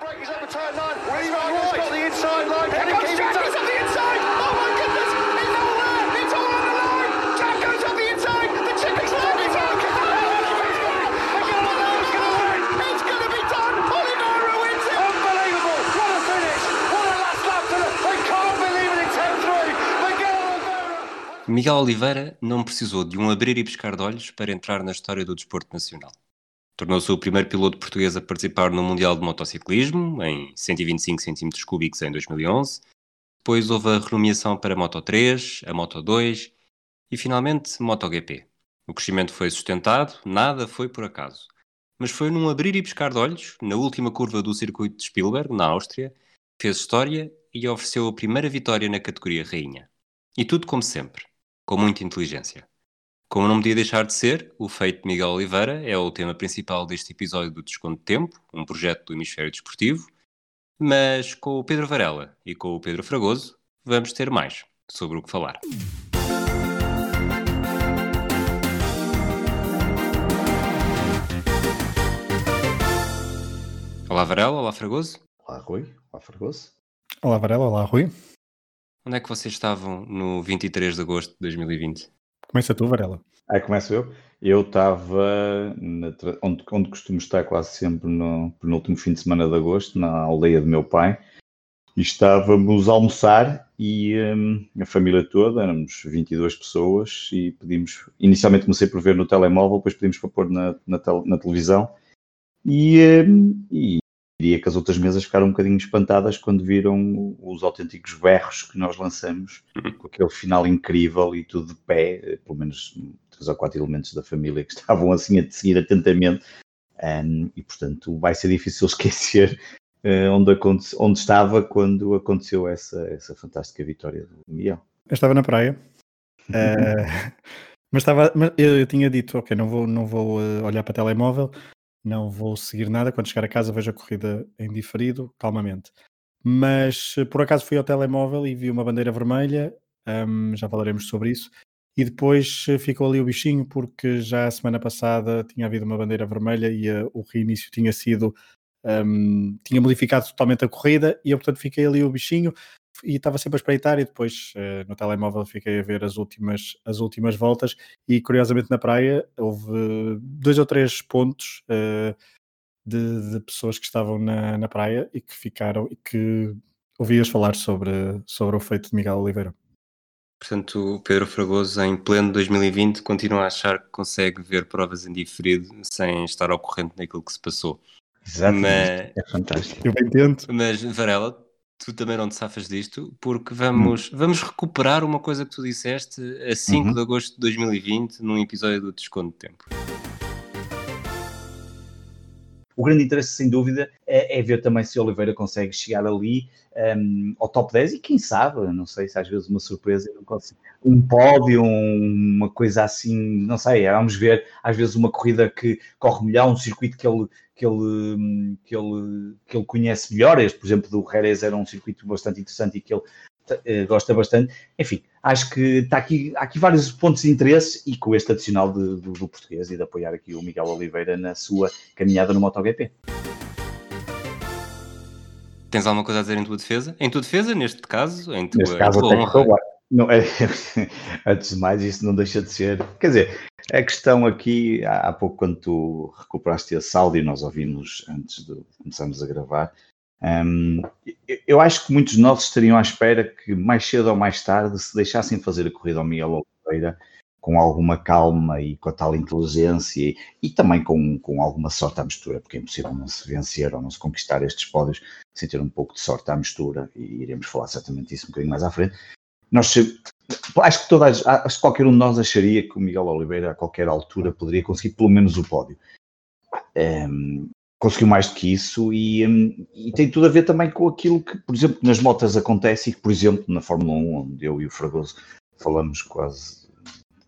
Tight line. Right. got the inside line. Jack on the inside. Oh my goodness. It's all there. It's all on the line. Jack goes on the inside. The chip is landing. It's going to win. It's going to be done. Oliveira wins it. Unbelievable. What a finish. What a last lap to the... They can't believe it. It's 10-3. Miguel Oliveira. Miguel Oliveira não precisou de um abrir e pescar de olhos para entrar na história do desporto nacional. Tornou-se o primeiro piloto português a participar no Mundial de Motociclismo, em 125 cm cúbicos em 2011. Depois houve a renomeação para Moto 3, a Moto 2 e finalmente MotoGP. O crescimento foi sustentado, nada foi por acaso. Mas foi num abrir e pescar de olhos, na última curva do circuito de Spielberg, na Áustria, fez história e ofereceu a primeira vitória na categoria rainha. E tudo como sempre, com muita inteligência. Como não podia deixar de ser, o feito de Miguel Oliveira é o tema principal deste episódio do Desconto de Tempo, um projeto do Hemisfério Desportivo, mas com o Pedro Varela e com o Pedro Fragoso vamos ter mais sobre o que falar. Olá Varela, olá Fragoso. Olá, Rui. Olá, Fragoso. Olá Varela, olá Rui. Onde é que vocês estavam no 23 de agosto de 2020? Começa tu, Varela. Aí começo eu. Eu estava onde, onde costumo estar quase sempre no penúltimo fim de semana de agosto, na aldeia do meu pai, e estávamos a almoçar e hum, a família toda, éramos 22 pessoas, e pedimos, inicialmente comecei por ver no telemóvel, depois pedimos para pôr na, na, tel- na televisão, e, hum, e diria que as outras mesas ficaram um bocadinho espantadas quando viram os autênticos berros que nós lançamos, com aquele final incrível e tudo de pé, pelo menos três ou quatro elementos da família que estavam assim a seguir atentamente, Hum, e portanto vai ser difícil esquecer eh, onde, onde estava quando aconteceu essa, essa fantástica vitória do Miguel. Eu estava na praia. eh, mas estava. mas eu, eu tinha dito, ok, não vou, não vou eh, olhar para o telemóvel, não vou seguir nada. Quando chegar a casa vejo a corrida em diferido, calmamente. Mas por acaso fui ao telemóvel e vi uma bandeira vermelha, hum, já falaremos sobre isso. E depois eh, ficou ali o bichinho, porque já a semana passada tinha havido uma bandeira vermelha e eh, o reinício tinha sido. hum, tinha modificado totalmente a corrida e eu, portanto, fiquei ali o bichinho e estava sempre a espreitar e depois eh, no telemóvel fiquei a ver as últimas, as últimas voltas e curiosamente na praia houve dois ou três pontos eh, de, de pessoas que estavam na, na praia e que ficaram e que ouvias falar sobre, sobre o feito de Miguel Oliveira. Portanto, o Pedro Fragoso, em pleno 2020, continua a achar que consegue ver provas em diferido sem estar ao corrente daquilo que se passou. Exatamente. Mas- É fantástico. Eu bem tento. Mas, Varela, tu também não te safas disto, porque vamos, vamos recuperar uma coisa que tu disseste a 5 Uhum. de agosto de 2020, num episódio do Desconto de Tempo. O grande interesse, sem dúvida, é, é ver também se Oliveira consegue chegar ali hum, ao top 10 e quem sabe, não sei se às vezes uma surpresa, um pódio, um- uma coisa assim, não sei, vamos ver às vezes uma corrida que corre melhor, um circuito que ele, que ele, que ele, que ele conhece melhor, este por exemplo do Jerez era um circuito bastante interessante e que ele eh, gosta bastante, enfim, acho que está aqui, há aqui vários pontos de interesse e com este adicional de- do, do português e de apoiar aqui o Miguel Oliveira na sua caminhada no MotoGP. Tens alguma coisa a dizer em tua defesa? Em tua defesa, neste caso, em tua, Neste caso, tua honra. Não, é, antes de mais, isso não deixa de ser. Quer dizer, a questão aqui, há, há pouco, quando tu recuperaste esse áudio, nós ouvimos antes de começarmos a gravar. Hum, eu- acho que muitos de nós estariam à espera que mais cedo ou mais tarde se deixassem fazer a corrida ao Miguel Oliveira com alguma calma e com a tal inteligência e, e também com, com alguma sorte à mistura, porque é impossível não se vencer ou não se conquistar estes pódios sem ter um pouco de sorte à mistura, e iremos falar certamente disso um bocadinho mais à frente. Nós acho que todas, acho que qualquer um de nós acharia que o Miguel Oliveira a qualquer altura poderia conseguir pelo menos o pódio. Ehm, conseguiu mais do que isso e, hum, e tem tudo a ver também com aquilo que, por exemplo, nas motas acontece e que, por exemplo, na Fórmula 1, onde eu e o Fragoso falamos quase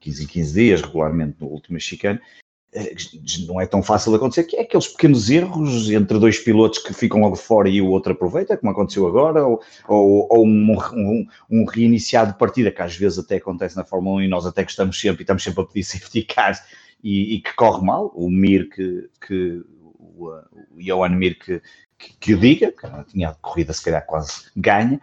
15 em 15 dias, regularmente no último chicane, eh, não é tão fácil de acontecer, que é aqueles pequenos erros entre dois pilotos que ficam logo fora e o outro aproveita, como aconteceu agora, ou, ou, ou um, um, um reiniciado de partida, que às vezes até acontece na Fórmula 1 e nós até gostamos sempre e estamos sempre a pedir safety cars e, e que corre mal, o Mir que, que o, o Johan Mir que, que, que o diga, que tinha a corrida se calhar quase ganha,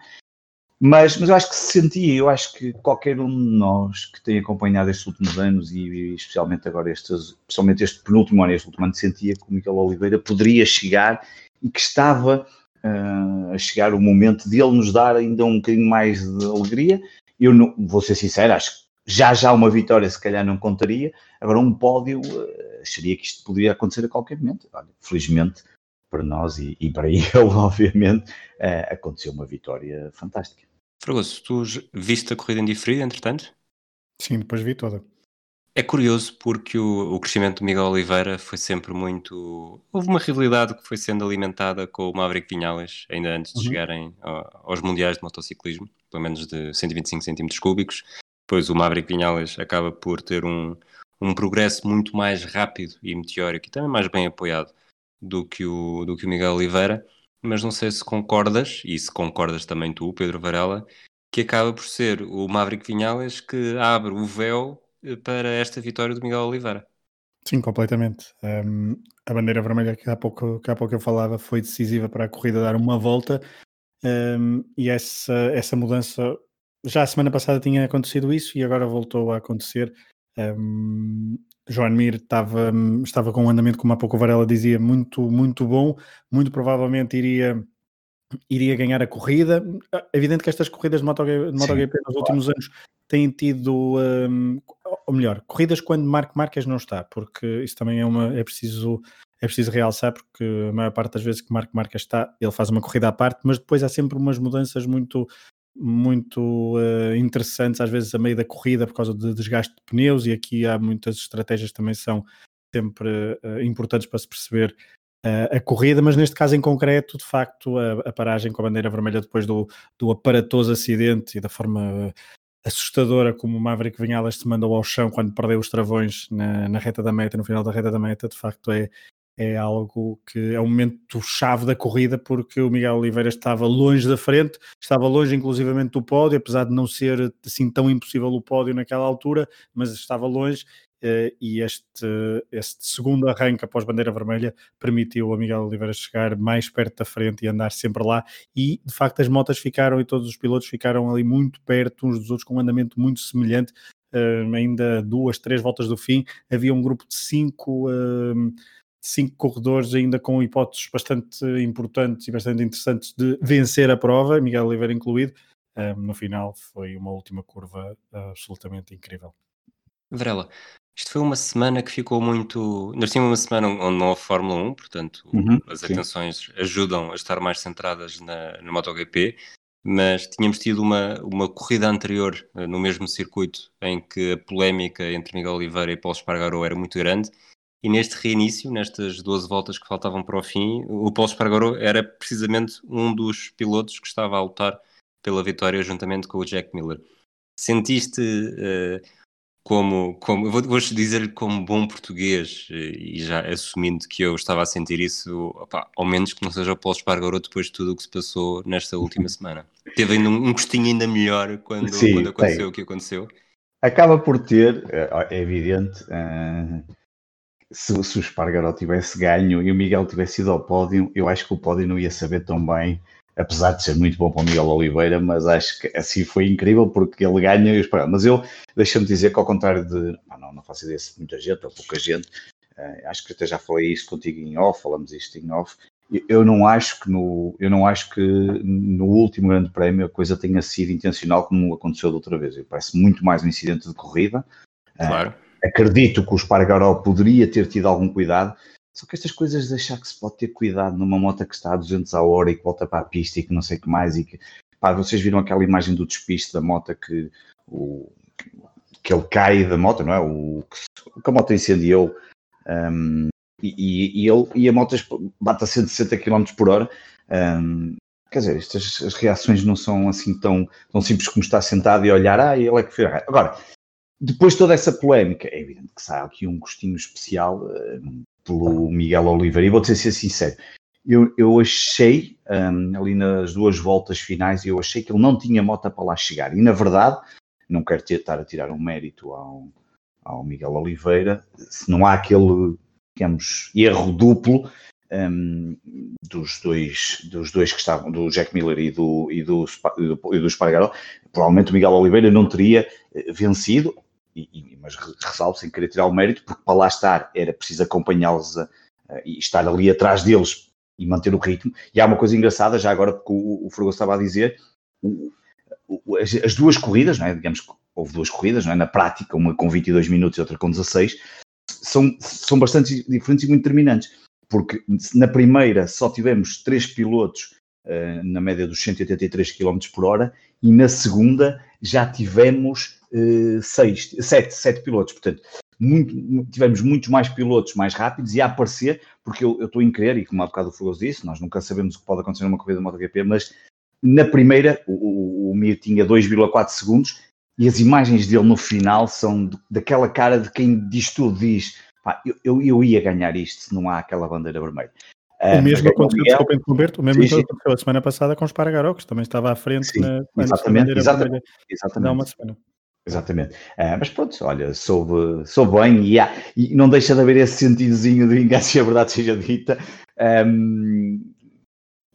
mas, mas eu acho que se sentia, eu acho que qualquer um de nós que tem acompanhado estes últimos anos e especialmente agora estes, especialmente este penúltimo ano, este último ano, sentia que o Miguel Oliveira poderia chegar e que estava uh, a chegar o momento de ele nos dar ainda um bocadinho mais de alegria. Eu não, vou ser sincero, acho que já já uma vitória se calhar não contaria, agora um pódio, uh, acharia que isto poderia acontecer a qualquer momento. Olha, felizmente para nós e, e para ele, obviamente, uh, aconteceu uma vitória fantástica. Fragoso, tu viste a corrida em diferido, entretanto? Sim, depois vi toda. É curioso porque o, o, crescimento do Miguel Oliveira foi sempre muito. Houve uma rivalidade que foi sendo alimentada com o Maverick Vinhales, ainda antes de uhum. chegarem aos Mundiais de Motociclismo, pelo menos de 125 centímetros cúbicos. Depois o Maverick Vinhales acaba por ter um, um progresso muito mais rápido e meteórico e também mais bem apoiado do que o, do que o Miguel Oliveira mas não sei se concordas, e se concordas também tu, Pedro Varela, que acaba por ser o Maverick Vinhales que abre o véu eh, para esta vitória do Miguel Oliveira. Sim, completamente. Um, a bandeira vermelha que há, pouco, que há pouco eu falava foi decisiva para a corrida dar uma volta um, e essa, essa mudança já a semana passada tinha acontecido isso e agora voltou a acontecer. Um, Joan Mir estava, estava com um andamento, como há pouco o Varela dizia, muito, muito bom, muito provavelmente iria, iria ganhar a corrida. É evidente que estas corridas de MotoGP, de MotoGP nos últimos anos têm tido, um, ou melhor, corridas quando Marco Marques não está, porque isso também é, uma, é preciso é preciso realçar porque a maior parte das vezes que Marco Marques está, ele faz uma corrida à parte, mas depois há sempre umas mudanças muito muito uh, interessantes, às vezes a meio da corrida, por causa do desgaste de pneus, e aqui há muitas estratégias também são sempre uh, importantes para se perceber uh, a corrida, mas neste caso em concreto, de facto, a, a, paragem com a bandeira vermelha depois do, do aparatoso acidente e da forma assustadora como o Maverick Vinhalas se mandou ao chão quando perdeu os travões na, na reta da meta, no final da reta da meta, de facto é, é algo que é um momento chave da corrida porque o Miguel Oliveira estava longe da frente, estava longe inclusivamente do pódio, apesar de não ser assim tão impossível o pódio naquela altura, mas estava longe eh, e este, este segundo arranque após bandeira vermelha permitiu a Miguel Oliveira chegar mais perto da frente e andar sempre lá. E de facto as motas ficaram e todos os pilotos ficaram ali muito perto uns dos outros com um andamento muito semelhante. Ainda duas, três voltas do fim, havia um grupo de cinco cinco corredores ainda com hipóteses bastante importantes e bastante interessantes de vencer a prova, Miguel Oliveira incluído. Um, no final foi uma última curva absolutamente incrível. Varela, isto foi uma semana que ficou muito. Nós tínhamos uma semana onde não houve Fórmula 1, portanto uhum, as sim. atenções ajudam a estar mais centradas na, na MotoGP, mas tínhamos tido uma, uma corrida anterior eh, no mesmo circuito em que a polémica entre Miguel Oliveira e Paulo Espargaró era muito grande e neste reinício, nestas 12 voltas que faltavam para o fim, o Paulo Espargaró era precisamente um dos pilotos que estava a lutar pela vitória juntamente com o Jack Miller. Sentiste uh, como, como vou, vou dizer como bom português uh, e já assumindo que eu estava a sentir isso, ao menos que não seja o Paulo Espargaró depois de tudo o que se passou nesta última semana. Teve ainda um, um gostinho ainda melhor quando, Sim, quando aconteceu o que aconteceu. Acaba por ter, é, é evidente, uh, se, se o Espargaró tivesse ganho e o Miguel tivesse ido ao pódio, eu acho que o pódio não ia saber tão bem, apesar de ser muito bom para o Miguel Oliveira, mas acho que assim foi incrível porque ele ganha e o Espargaró. Mas eu, deixa-me dizer que ao contrário de, não, não faço ideia se muita gente ou pouca gente, uh, acho que até já falei isto contigo em off, falamos isto em off, eu não acho que no eu não acho que no último grande prémio a coisa tenha sido intencional como aconteceu da outra vez. Parece muito mais um incidente de corrida. Claro. Uh, acredito que o Espargaró poderia ter tido algum cuidado, só que estas coisas de achar que se pode ter cuidado numa moto que está a 200 a hora e que volta para a pista e que não sei o que mais, e que, pá, vocês viram aquela imagem do despiste da moto que, o, que ele cai da moto, não é? O, que a moto incendiou um, e, e, ele, e a moto bate a 160 km por hora. Um, quer dizer, estas as reações não são assim tão, tão simples como estar sentado e olhar, ah, ele é que fez. Agora, depois de toda essa polémica, é evidente que sai aqui um gostinho especial uh, pelo Miguel Oliveira. E vou-te ser sincero, eu, eu achei, um, ali nas duas voltas finais, eu achei que ele não tinha moto para lá chegar. E na verdade, não quero estar a tirar um mérito ao, ao Miguel Oliveira, se não há aquele, digamos, erro duplo, um, dos, dois, dos dois que estavam, do Jack Miller e do, e do, e do, e do Espargaró, provavelmente o Miguel Oliveira não teria eh, vencido, e, mas ressalvo sem querer tirar o mérito, porque para lá estar era preciso acompanhá-los e estar ali atrás deles e manter o ritmo. E há uma coisa engraçada, já agora, porque o, o estava a dizer, o, o, as, as, duas corridas, não é? digamos que houve duas corridas, não é? na prática, uma com 22 minutos e outra com 16, são, são bastante diferentes e muito determinantes porque na primeira só tivemos três pilotos uh, na média dos 183 km por hora e na segunda já tivemos seis, sete, sete pilotos, portanto muito, tivemos muitos mais pilotos mais rápidos e a aparecer, porque eu, estou em crer, e como há bocado o Fugoso disse, nós nunca sabemos o que pode acontecer numa corrida de MotoGP, mas na primeira o, o, o Mir tinha 2,4 segundos e as imagens dele no final são daquela cara de quem diz tudo, diz Pá, eu, eu, eu, ia ganhar isto se não há aquela bandeira vermelha. O mesmo aconteceu, Miguel, desculpa Roberto, o mesmo sim, aconteceu a semana passada com os Paragarocos, também estava à frente sim, na, exatamente, exatamente, exatamente. uma semana. Exatamente. Uh, mas pronto, olha, soube, soube bem e, há, e não deixa de haver esse sentidozinho de vingança a verdade seja dita. Um,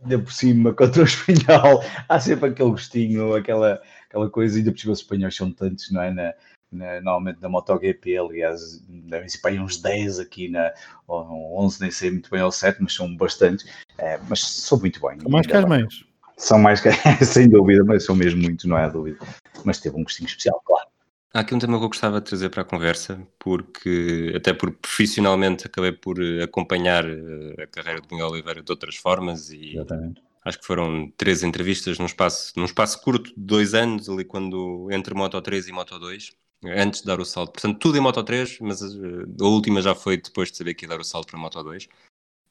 ainda por cima, contra o espanhol, há sempre aquele gostinho, aquela, aquela coisa, ainda por cima os espanhóis são tantos, não é? Na, na, normalmente na MotoGP, aliás, devem ser para uns 10 aqui na 11, nem sei muito bem ao 7, mas são bastantes, é, mas são muito bem. Mais que as mães. São mais que, sem dúvida, mas são mesmo muito, não é a dúvida. Mas teve um gostinho especial, claro. Há aqui um tema que eu gostava de trazer para a conversa, porque até por profissionalmente acabei por acompanhar eh, a carreira de Miguel Oliveira de outras formas e Exatamente. acho que foram três entrevistas num espaço, num espaço curto de dois anos, ali quando entre Moto 3 e Moto 2 antes de dar o salto. Portanto, tudo em Moto 3, mas uh, a última já foi depois de saber que ia dar o salto para Moto 2.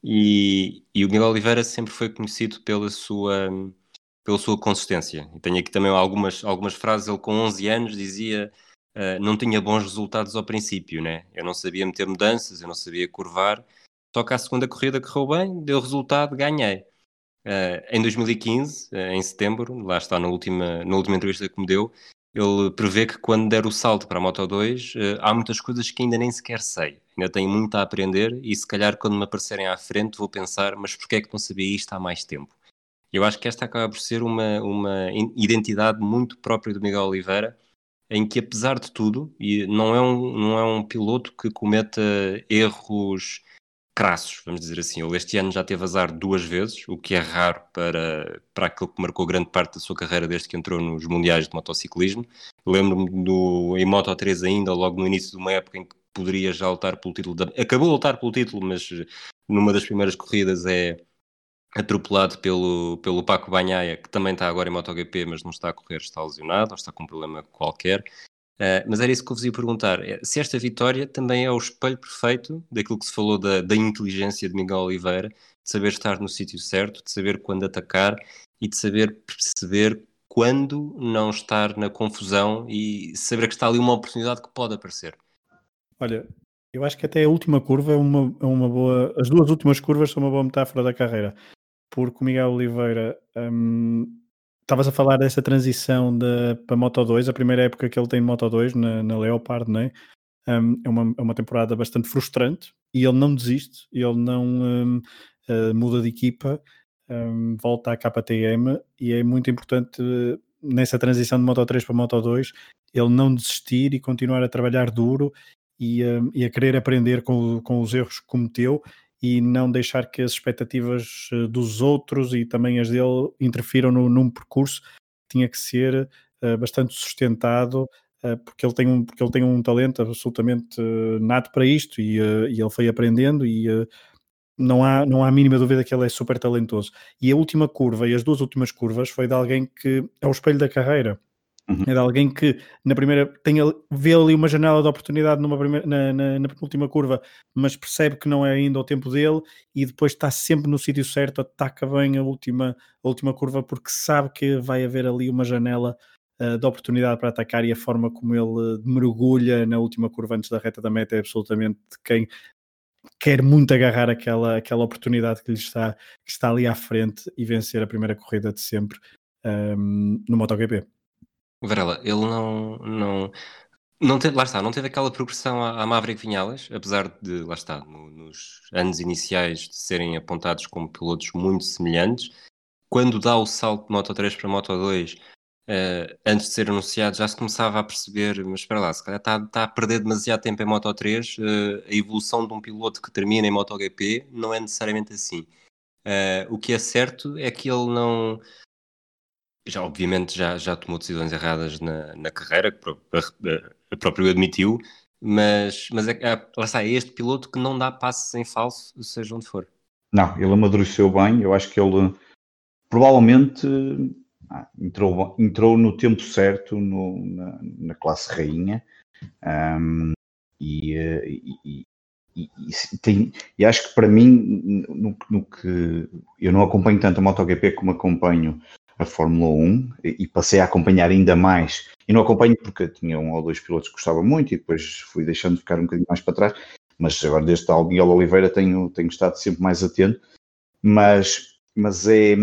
E, e o Miguel Oliveira sempre foi conhecido pela sua, pela sua consistência. E tenho aqui também algumas, algumas frases. Ele, com 11 anos, dizia uh, não tinha bons resultados ao princípio, né? Eu não sabia meter mudanças, eu não sabia curvar. Só que a segunda corrida correu bem, deu resultado, ganhei. Uh, em 2015, uh, em setembro, lá está na última, na última entrevista que me deu, ele prevê que quando der o salto para a Moto 2, eh, há muitas coisas que ainda nem sequer sei. Ainda tenho muito a aprender e se calhar quando me aparecerem à frente vou pensar, mas porquê é que não sabia isto há mais tempo? Eu acho que esta acaba por ser uma, uma identidade muito própria do Miguel Oliveira, em que apesar de tudo, e não é um, não é um piloto que cometa erros crassos, vamos dizer assim. Ele este ano já teve azar duas vezes, o que é raro para, para aquele que marcou grande parte da sua carreira desde que entrou nos mundiais de motociclismo. Lembro-me em Moto 3 ainda, logo no início de uma época em que poderia já lutar pelo título. Acabou a lutar pelo título, mas numa das primeiras corridas é atropelado pelo, pelo Paco Banhaia, que também está agora em MotoGP, mas não está a correr, está lesionado ou está com um problema qualquer. Uh, mas era isso que eu vos ia perguntar. É, se esta vitória também é o espelho perfeito daquilo que se falou da, da inteligência de Miguel Oliveira, de saber estar no sítio certo, de saber quando atacar e de saber perceber quando não estar na confusão e saber que está ali uma oportunidade que pode aparecer. Olha, eu acho que até a última curva é uma, é uma boa. As duas últimas curvas são uma boa metáfora da carreira, porque o Miguel Oliveira. Hum, Estavas a falar dessa transição de, para Moto 2, a primeira época que ele tem Moto 2 na, na Leopard, não é? Um, é, uma, é uma temporada bastante frustrante e ele não desiste, ele não um, uh, eh, muda de equipa, um, volta à KTM e é muito importante uh, nessa transição de Moto 3 para Moto 2 ele não desistir e continuar a trabalhar duro e, e a querer aprender com, com os erros que cometeu e não deixar que as expectativas eh, dos outros e também as dele interfiram no, num percurso que tinha que ser uh, bastante sustentado uh, porque, ele tem um, porque ele tem um talento absolutamente uh, nato para isto e, e ele foi aprendendo e não há, não há a mínima dúvida que ele é super talentoso. E a última curva e as duas últimas curvas foi de alguém que é o espelho da carreira. Uhum. É de alguém que na primeira tem, vê ali uma janela de oportunidade numa primeira, na, na, na penúltima curva, mas percebe que não é ainda o tempo dele e depois está sempre no sítio certo, ataca bem a última, a última curva porque sabe que vai haver ali uma janela uh, de oportunidade para atacar e a forma como ele mergulha na última curva antes da reta da meta é absolutamente quem quer muito agarrar aquela, aquela oportunidade que lhe está, que está ali à frente e vencer a primeira corrida de sempre um, ehm, no MotoGP. Varela, ele não, não. Não te, lá está, não teve aquela progressão à, à Maverick Vinhales, apesar de, lá está, no, nos anos iniciais de serem apontados como pilotos muito semelhantes. Quando dá o salto de Moto 3 para Moto 2, uh, antes de ser anunciado, já se começava a perceber, mas espera lá, se calhar está, está a perder demasiado tempo em Moto 3, uh, a evolução de um piloto que termina em MotoGP não é necessariamente assim. Uh, o que é certo é que ele não já obviamente já, já tomou decisões erradas na, na carreira, que a próprio admitiu, mas, mas é, é, lá está, é este piloto que não dá passos em falso, seja onde for. Não, ele amadureceu bem, eu acho que ele provavelmente ah, entrou, entrou no tempo certo no, na, na classe rainha um, e, e, e, e, tem, e acho que para mim, no, no, que eu não acompanho tanto a MotoGP como acompanho a Fórmula 1 e passei a acompanhar ainda mais. E não acompanho porque tinha um ou dois pilotos que gostava muito e depois fui deixando de ficar um bocadinho mais para trás. Mas agora, desde o Miguel Oliveira, tenho, tenho estado sempre mais atento. Mas, mas é,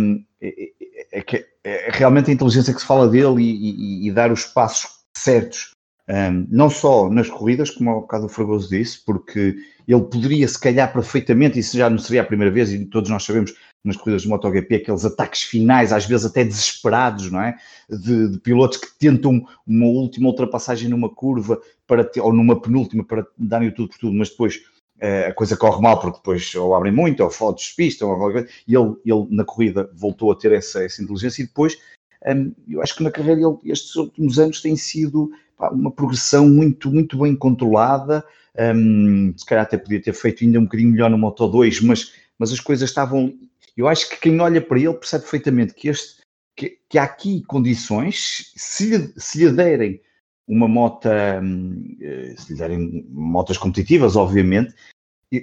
é, é, é, é realmente a inteligência que se fala dele e, e, e dar os passos certos. Um, não só nas corridas, como ao bocado o Fragoso disse, porque ele poderia, se calhar, perfeitamente, isso já não seria a primeira vez, e todos nós sabemos nas corridas de MotoGP, aqueles ataques finais, às vezes até desesperados, não é? De, de, pilotos que tentam uma última ultrapassagem numa curva para ter, ou numa penúltima para darem tudo por tudo, mas depois uh, a coisa corre mal porque depois ou abrem muito, ou fotos despistam, ou e ele, ele na corrida voltou a ter essa, essa inteligência e depois um, eu acho que na carreira ele, estes últimos anos tem sido pá, uma progressão muito, muito bem controlada. Um, se calhar até podia ter feito ainda um bocadinho melhor no Moto 2, mas, mas as coisas estavam eu acho que quem olha para ele percebe perfeitamente que, este, que, que há aqui condições, se se lhe derem uma moto, hum, eh, se lhe derem motas competitivas, obviamente,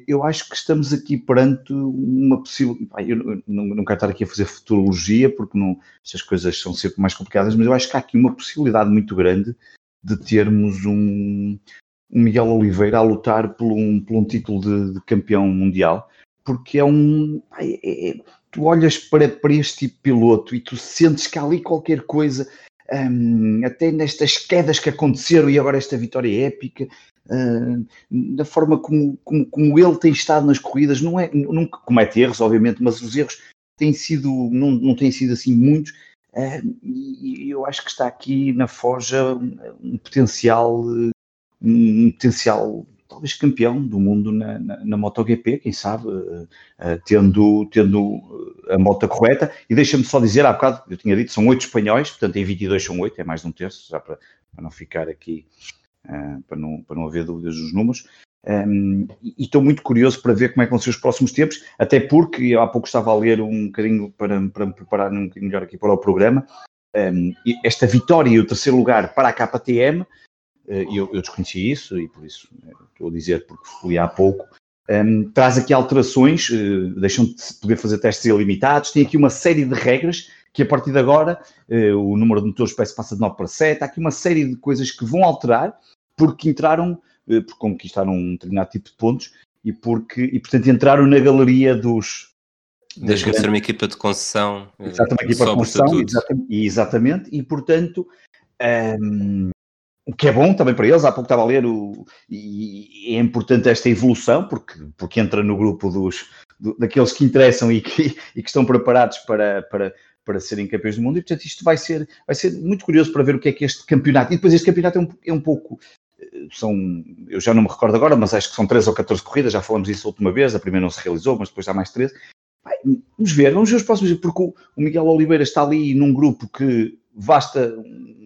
eu acho que estamos aqui perante uma possível. Eu não, não quero estar aqui a fazer futurologia, porque não, estas coisas são sempre mais complicadas, mas eu acho que há aqui uma possibilidade muito grande de termos um, um Miguel Oliveira a lutar por um, por um título de, de campeão mundial porque é um. É, é, tu olhas para, para este tipo piloto e tu sentes que há ali qualquer coisa, um, até nestas quedas que aconteceram e agora esta vitória épica, uh, da forma como, como, como, ele tem estado nas corridas, não é, nunca comete erros, obviamente, mas os erros têm sido, não, não têm sido assim muitos. Uh, e eu acho que está aqui na Forja um potencial, um potencial talvez campeão do mundo na, na, na MotoGP, quem sabe, uh, uh, tendo, tendo a moto correta. E deixa-me só dizer, há bocado, eu tinha dito, são oito espanhóis, portanto em 22 são oito, é mais de um terço, já para, para não ficar aqui, uh, para, não, para não haver dúvidas dos números. Um, ehm, e estou muito curioso para ver como é que vão ser os próximos tempos, até porque há pouco estava a ler um bocadinho para, para me preparar um bocadinho melhor aqui para o programa. Um, ehm, esta vitória e o terceiro lugar para a KTM eh, eu, eu desconheci isso e por isso eh, estou a dizer porque fui há pouco, um, ehm, traz aqui alterações, uh, deixam de poder fazer testes ilimitados, tem aqui uma série de regras que a partir de agora uh, o número de motores parece passa de 9 para 7, há aqui uma série de coisas que vão alterar porque entraram, uh, porque conquistaram um determinado tipo de pontos e porque, e portanto entraram na galeria dos, Deixa de ser uma equipa de concessão. Exatamente, uma equipa de concessão, exatamente, exatamente, e portanto um, ehm, o que é bom também para eles, há pouco estava a ler, o, e, é importante esta evolução, porque, porque entra no grupo dos, do, daqueles que interessam e que, e que estão preparados para, para, para serem campeões do mundo, e portanto isto vai ser, vai ser muito curioso para ver o que é que este campeonato, e depois este campeonato é um, é um pouco, eh, são, eu já não me recordo agora, mas acho que são 13 ou 14 corridas, já falamos disso a última vez, a primeira não se realizou, mas depois há mais 13, vamos ver, vamos ver os próximos, porque o Miguel Oliveira está ali num grupo que basta,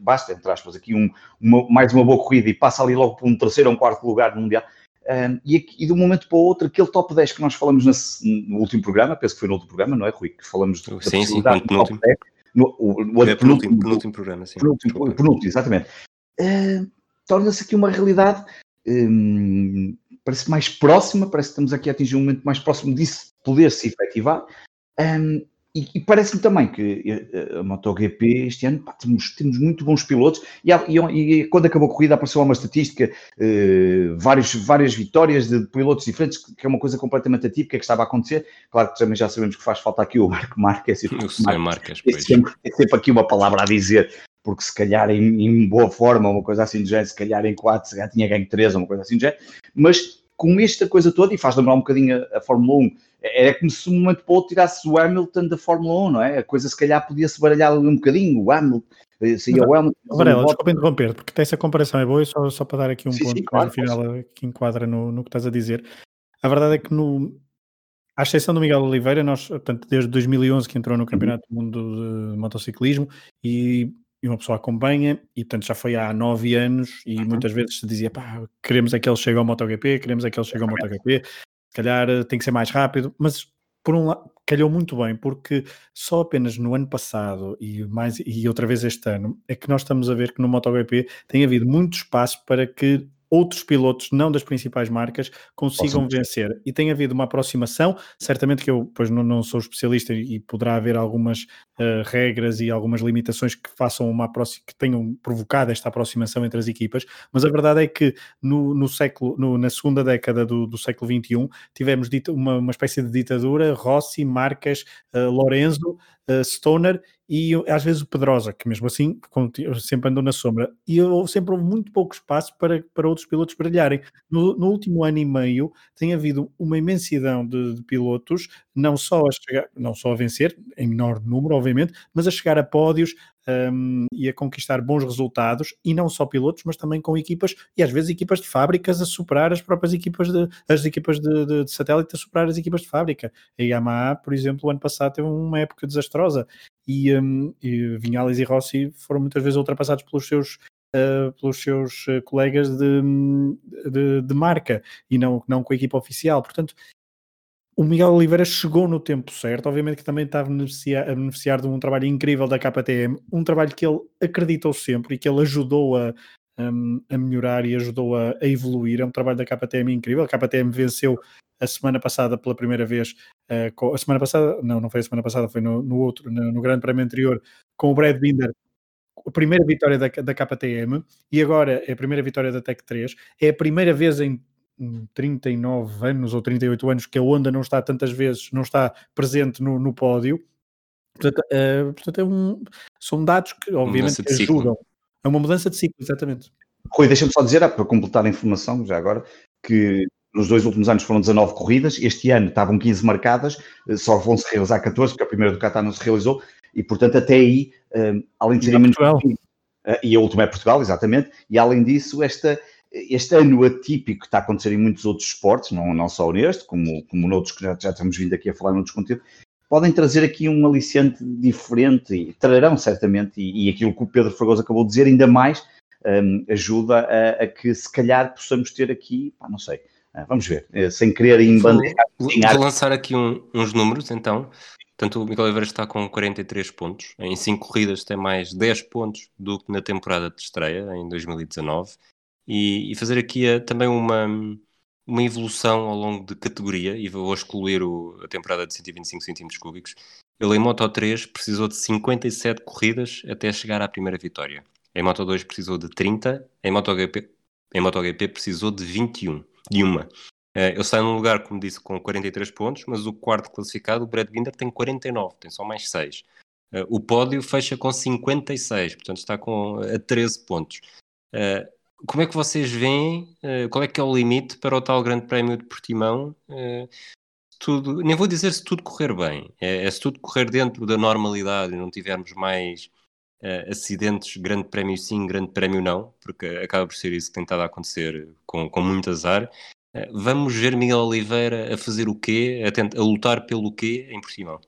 basta entre aspas, aqui um, uma, mais uma boa corrida e passa ali logo para um terceiro ou um quarto lugar no Mundial. Um, e, e, de um momento para o outro, aquele top 10 que nós falamos no último programa, penso que foi no último programa, não é, Rui? Que falamos do, sim, sim, no penúltimo. No, o, o, é penúltimo, penúltimo, programa, sim. Penúltimo, penúltimo exatamente. Uh, Torna-se aqui uma realidade, um, parece mais próxima, parece que estamos aqui a atingir um momento mais próximo disso poder se efetivar. Um, e, e parece-me também que eh, eh, a MotoGP este ano pá, temos, temos muito bons pilotos e, e, e, quando acabou a corrida apareceu uma estatística, uh, vários, várias vitórias de pilotos diferentes, que é uma coisa completamente atípica que estava a acontecer. Claro que também já sabemos que faz falta aqui o Marco Marques. O Marques, é, sempre, é sempre aqui uma palavra a dizer porque se calhar em, em boa forma, uma coisa assim de género, se calhar em 4, se calhar tinha ganho 3 ou uma coisa assim de género, mas com esta coisa toda, e faz lembrar um bocadinho a, a Fórmula 1, era como se um momento para outro tirasse o Hamilton da Fórmula 1, não é? A coisa se calhar podia-se baralhar ali um bocadinho, o Hamilton, saía o Hamilton. Varela, desculpa interromper, porque essa comparação é boa, e só, só para dar aqui um Sim, ponto sim, claro, no final que enquadra no, no que estás a dizer. A verdade é que no, à exceção do Miguel Oliveira, nós, portanto, desde 2011 que entrou no Campeonato do Mundo de Motociclismo e, e uma pessoa acompanha, e portanto já foi há nove anos, e Uhum. muitas vezes se dizia, pá, queremos é que ele chegue ao MotoGP, queremos é que ele chegue ao MotoGP, calhar eh, tem que ser mais rápido, mas por um lado, calhou muito bem, porque só apenas no ano passado e, mais, e outra vez este ano é que nós estamos a ver que no MotoGP tem havido muito espaço para que outros pilotos, não das principais marcas, consigam Possam vencer. E tem havido uma aproximação, certamente que eu, pois não, não sou especialista e poderá haver algumas uh, regras e algumas limitações que façam uma que tenham provocado esta aproximação entre as equipas, mas a verdade é que no, no século, no, na segunda década do, do século XXI, tivemos dita, uma, uma espécie de ditadura, Rossi, Marques, uh, Lorenzo, uh, Stoner e às vezes o Pedrosa, que mesmo assim sempre andou na sombra. E eu, sempre houve muito pouco espaço para, para outros pilotos brilharem. No, no último ano e meio tem havido uma imensidão de, de, pilotos, não só a chegar, não só a vencer, em menor número, obviamente, mas a chegar a pódios um, e a conquistar bons resultados, e não só pilotos, mas também com equipas, e às vezes equipas de fábricas a superar as próprias equipas de as equipas de, de, de satélite a superar as equipas de fábrica. A Yamaha, por exemplo, o ano passado teve uma época desastrosa e, um, e Vinhales e Rossi foram muitas vezes ultrapassados pelos seus Uh, pelos seus uh, colegas de, de, de, marca e não, não com a equipa oficial. Portanto, o Miguel Oliveira chegou no tempo certo, obviamente que também está a beneficiar, a beneficiar de um trabalho incrível da KTM, um trabalho que ele acreditou sempre e que ele ajudou a, um, a melhorar e ajudou a, a, evoluir. É um trabalho da KTM incrível. A KTM venceu a semana passada pela primeira vez, uh, a semana passada, não, não foi a semana passada, foi no, no outro, no, no Grande Prémio anterior, com o Brad Binder, a primeira vitória da, da KTM e agora é a primeira vitória da Tech 3. É a primeira vez em 39 anos ou 38 anos que a Honda não está tantas vezes, não está presente no, no pódio. Portanto, uh, portanto é um, são dados que obviamente ajudam. É uma mudança de ciclo, exatamente. Rui, deixa-me só dizer, para completar a informação, já agora, que nos dois últimos anos foram 19 corridas, este ano estavam 15 marcadas, só vão se realizar 14, porque a primeira do Qatar não se realizou, e portanto até aí, um, além de serem menos... Uh, e a última é Portugal, exatamente, e além disso, esta, este ano atípico que está a acontecer em muitos outros esportes, não, não só neste, como, como noutros que já, já estamos vindo aqui a falar noutros conteúdos, podem trazer aqui um aliciente diferente e trarão certamente, e, e aquilo que o Pedro Fragoso acabou de dizer, ainda mais um, ajuda a, a, que se calhar possamos ter aqui, pá, não sei, uh, vamos ver, uh, sem querer embandeirar. Vou, vou lançar aqui um, uns números então. Portanto, o Miguel Oliveira está com 43 pontos. Em 5 corridas tem mais 10 pontos do que na temporada de estreia, em 2019 e, e fazer aqui a, também uma, uma evolução ao longo de categoria, e vou excluir o, a temporada de 125 cm cúbicos. Ele em Moto 3 precisou de 57 corridas até chegar à primeira vitória. Em Moto 2 precisou de 30, em MotoGP, em MotoGP precisou de 21, de uma. Ele está num lugar, como disse, com 43 pontos, mas o quarto classificado, o Brad Binder, tem 49, tem só mais 6. Uh, o pódio fecha com 56, portanto está com a 13 pontos. Como é que vocês veem, uh, qual é que é o limite para o tal grande prémio de Portimão? Uh, tudo, nem vou dizer se tudo correr bem, é, é, se tudo correr dentro da normalidade e não tivermos mais uh, acidentes, grande prémio sim, grande prémio não, porque acaba por ser isso que tem estado a acontecer com, com muito azar. vamos ver Miguel Oliveira a fazer o quê? A, tentar, a lutar pelo quê em Portimão?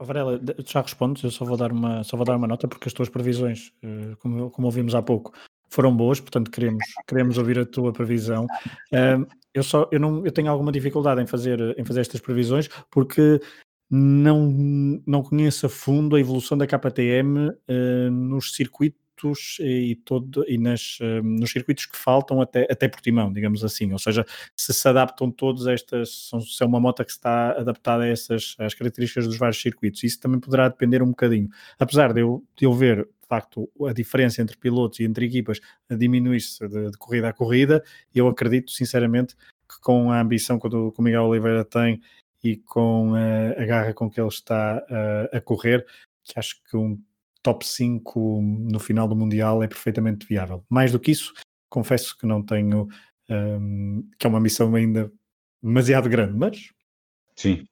Varela, já respondes, eu só vou dar uma, só vou dar uma nota porque as tuas previsões, como, como ouvimos há pouco, foram boas, portanto queremos, queremos ouvir a tua previsão. Uh, eu só eu não eu tenho alguma dificuldade em fazer em fazer estas previsões porque não não conheço a fundo a evolução da KTM uh, nos circuitos e todo e nas, uh, nos circuitos que faltam até até Portimão, digamos assim, ou seja, se se adaptam todos estas se é uma moto que está adaptada a essas às características dos vários circuitos, isso também poderá depender um bocadinho. Apesar de eu, de eu ver facto a diferença entre pilotos e entre equipas diminui-se de, de, corrida a corrida. Eu acredito, sinceramente, que com a ambição que o, que o Miguel Oliveira tem e com a, a garra com que ele está a, a correr, que acho que um top 5 no final do Mundial é perfeitamente viável. Mais do que isso, confesso que não tenho, um, que é uma missão ainda demasiado grande, mas... Sim.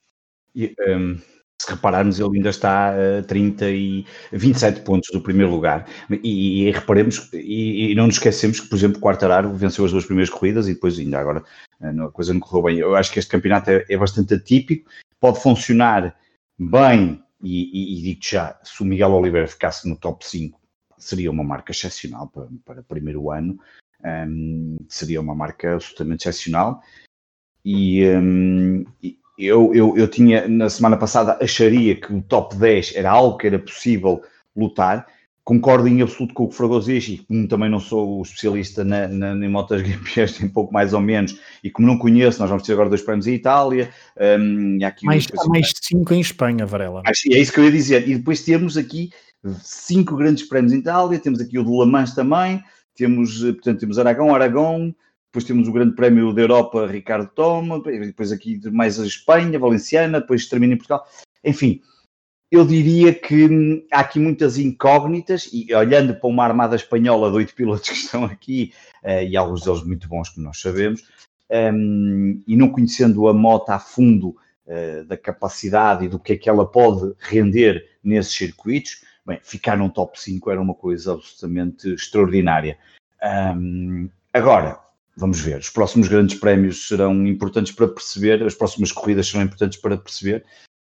E, um, se repararmos, ele ainda está a 30 e 27 pontos do primeiro lugar. E, e reparemos, e, e, não nos esquecemos que, por exemplo, Quartararo venceu as duas primeiras corridas e depois ainda agora eh, a coisa não correu bem. Eu acho que este campeonato é, é bastante atípico, pode funcionar bem, e, e, digo já, se o Miguel Oliveira ficasse no top 5, seria uma marca excepcional para, para primeiro ano, um, seria uma marca absolutamente excepcional. E, um, eu, eu, eu tinha, na semana passada, acharia que o top 10 era algo que era possível lutar. Concordo em absoluto com o que o Fragoso diz, e como também não sou o especialista na, na, em motas GPs, um pouco mais ou menos, e como não conheço, nós vamos ter agora dois prémios em Itália. Um, aqui mais, há mais cinco em Espanha, Varela. É isso que eu ia dizer. E depois temos aqui cinco grandes prémios em Itália, temos aqui o do Le Mans também, temos, portanto, temos Aragão, Aragão, depois temos o Grande Prémio da Europa, Ricardo Toma, depois aqui mais a Espanha, Valenciana, depois termina em Portugal. Enfim, eu diria que hum, há aqui muitas incógnitas e olhando para uma armada espanhola de oito pilotos que estão aqui, uh, e alguns deles muito bons, como nós sabemos, um, e não conhecendo a moto a fundo uh, da capacidade e do que é que ela pode render nesses circuitos, bem, ficar num top 5 era uma coisa absolutamente extraordinária. Um, agora, vamos ver. Os próximos grandes prémios serão importantes para perceber, as próximas corridas serão importantes para perceber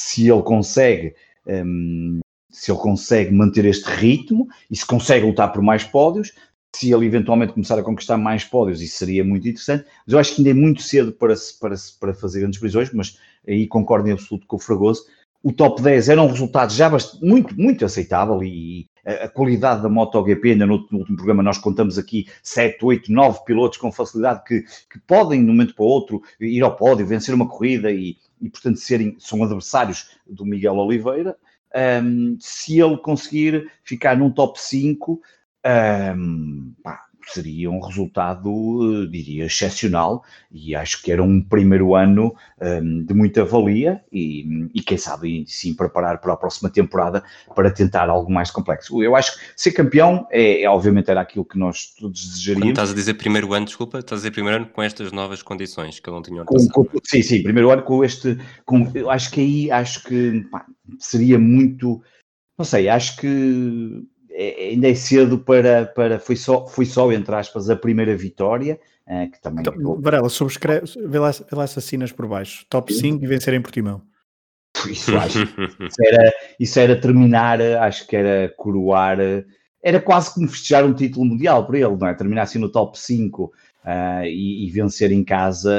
se ele consegue. Um, se ele consegue manter este ritmo e se consegue lutar por mais pódios, se ele eventualmente começar a conquistar mais pódios, isso seria muito interessante. Mas eu acho que ainda é muito cedo para, para, para fazer grandes previsões, mas aí concordo em absoluto com o Fragoso. O top 10 era um resultado já bastante, muito, muito aceitável e, a qualidade da MotoGP, ainda no, no, último programa nós contamos aqui 7, 8, 9 pilotos com facilidade que, que podem, de um momento para o outro, ir ao pódio, vencer uma corrida e, e portanto, serem, são adversários do Miguel Oliveira. Um, se ele conseguir ficar num top 5, um, pá, seria um resultado, diria, excepcional e acho que era um primeiro ano um, de muita valia e, e, quem sabe sim preparar para a próxima temporada para tentar algo mais complexo. Eu acho que ser campeão é, é obviamente era aquilo que nós todos desejaríamos. Quando estás a dizer primeiro ano, desculpa, estás a dizer primeiro ano com estas novas condições que eu não tinha com, com, Sim, sim, primeiro ano com este, com, eu acho que aí acho que pá, seria muito, não sei, acho que é, ainda é cedo para, para foi, só, foi só, entre aspas, a primeira vitória, uh, que também... Então, Varela, subscreve, vê lá, vê lá assassinas por baixo, top 5 e vencer em Portimão. Isso, acho, isso, era, isso era terminar, acho que era coroar, era quase como festejar um título mundial para ele, não é? Terminar assim no top 5 uh, e, e, vencer em casa,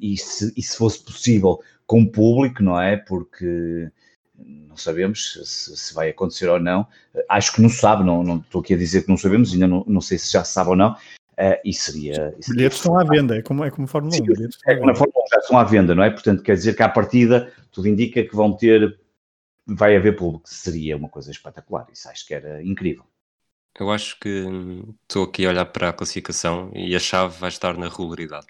e se, e se fosse possível com o público, não é? Porque não sabemos se, se, vai acontecer ou não. Acho que não sabe, não, não estou aqui a dizer que não sabemos, ainda não, não sei se já se sabe ou não. Uh, e seria. Os bilhetes estão à venda, é como, é como Fórmula 1. Sim, é como na Fórmula 1 já estão à venda, não é? Portanto, quer dizer que à partida tudo indica que vão ter, vai haver público, seria uma coisa espetacular. Isso acho que era incrível. Eu acho que estou aqui a olhar para a classificação e a chave vai estar na regularidade.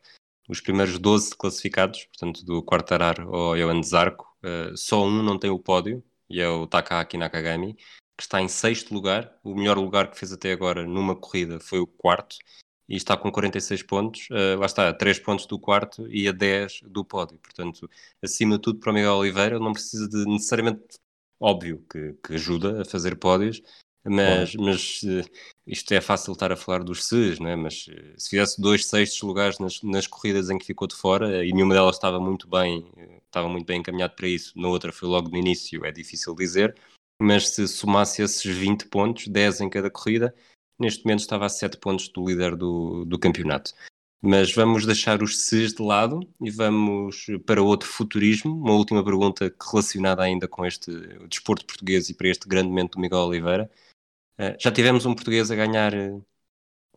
Os primeiros 12 classificados, portanto, do Quartararo ao Johan Zarco, uh, só um não tem o pódio, e é o Takaaki Nakagami, que está em sexto lugar. O melhor lugar que fez até agora numa corrida foi o quarto, e está com 46 pontos. Uh, lá está, a 3 pontos do quarto e a 10 do pódio. Portanto, acima de tudo, para o Miguel Oliveira, ele não precisa de necessariamente. Óbvio que, que ajuda a fazer pódios, mas, mas uh, isto é fácil estar a falar dos SES, né? mas uh, se fizesse dois sextos lugares nas, nas corridas em que ficou de fora e nenhuma delas estava muito bem, estava muito bem encaminhado para isso, na outra foi logo no início, é difícil dizer, mas se somasse esses 20 pontos, 10 em cada corrida, neste momento estava a 7 pontos do líder do, do campeonato. Mas vamos deixar os SES de lado e vamos para outro futurismo. Uma última pergunta relacionada ainda com este desporto português e para este grande momento do Miguel Oliveira. Eh, já tivemos um português a ganhar eh,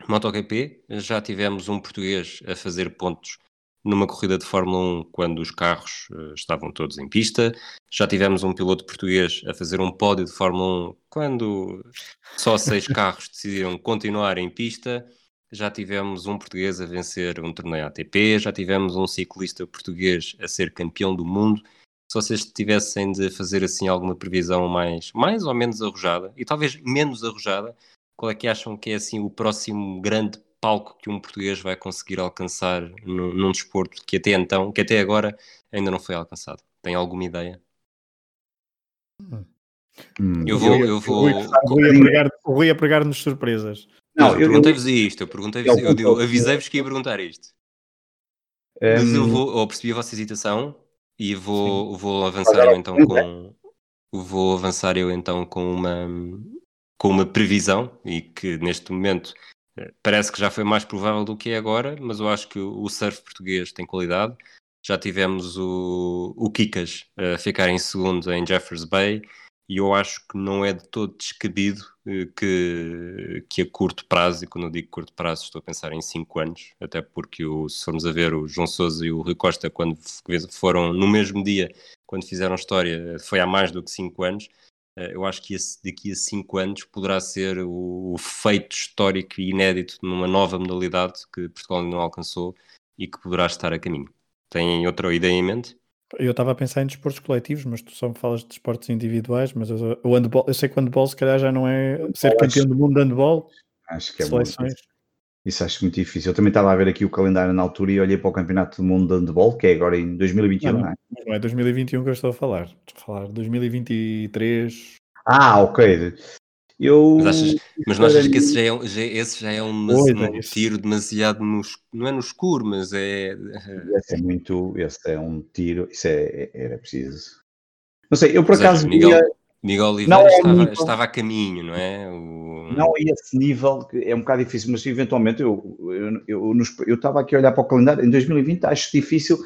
MotoGP, já tivemos um português a fazer pontos numa corrida de Fórmula 1 quando os carros uh, estavam todos em pista. Já tivemos um piloto português a fazer um pódio de Fórmula 1 quando só seis carros decidiram continuar em pista. Já tivemos um português a vencer um torneio ATP, já tivemos um ciclista português a ser campeão do mundo se vocês tivessem de fazer assim alguma previsão mais, mais ou menos arrojada, e talvez menos arrojada, qual é que acham que é assim o próximo grande palco que um português vai conseguir alcançar num, num desporto que até então, que até agora ainda não foi alcançado? Tem alguma ideia? Hum, Eu vou, eu vou. Rui, o Rui a pregar-nos surpresas. Não, eu perguntei-vos isto, eu perguntei-vos, Eu- eu, avisei-vos que ia perguntar isto. Mas eu vou, eu percebi a vossa hesitação e vou, vou avançar eu então com vou avançar eu então com uma com uma previsão e que neste momento parece que já foi mais provável do que é agora, mas eu acho que o surf português tem qualidade. Já tivemos o, o Kikas a ficar em segundo em Jeffers Bay e eu acho que não é de todo descabido eh, que, que a curto prazo, e quando eu digo curto prazo estou a pensar em 5 anos, até porque o- se formos a ver o João Sousa e o Rui Costa quando foram no mesmo dia, quando fizeram história, foi há mais do que 5 anos, eu acho que esse- daqui a 5 anos poderá ser o, o feito histórico e inédito numa nova modalidade que Portugal ainda não alcançou e que poderá estar a caminho. Têm outra ideia em mente? Eu estava a pensar em desportos coletivos, mas tu só me falas de desportos individuais, mas eu, o handball, eu sei que o handball se calhar já não é ser campeão do mundo de handball, acho que é muito seleções. Isso acho muito difícil. Eu também estava a ver aqui o calendário na altura e olhei para o Campeonato do Mundo de Handball, que é agora em 2021, Não, não, é? Mas não é 2021 que eu estou a falar. Estou a falar de 2023. Ah, ok. Eu. Mas, achas, mas não achas que esse já é um, já- esse já é um, um é isso. tiro demasiado no, não é no escuro, mas é Esse é muito. Esse é um tiro. Isso é, é- era preciso. Não sei, eu por seja, acaso. Miguel- via- Miguel Oliveira Não é estava, estava a caminho, não é? O- Não a esse nível, que é um bocado difícil, mas eventualmente eu, eu, eu, nos- eu estava aqui a olhar para o calendário, em 2020 acho difícil,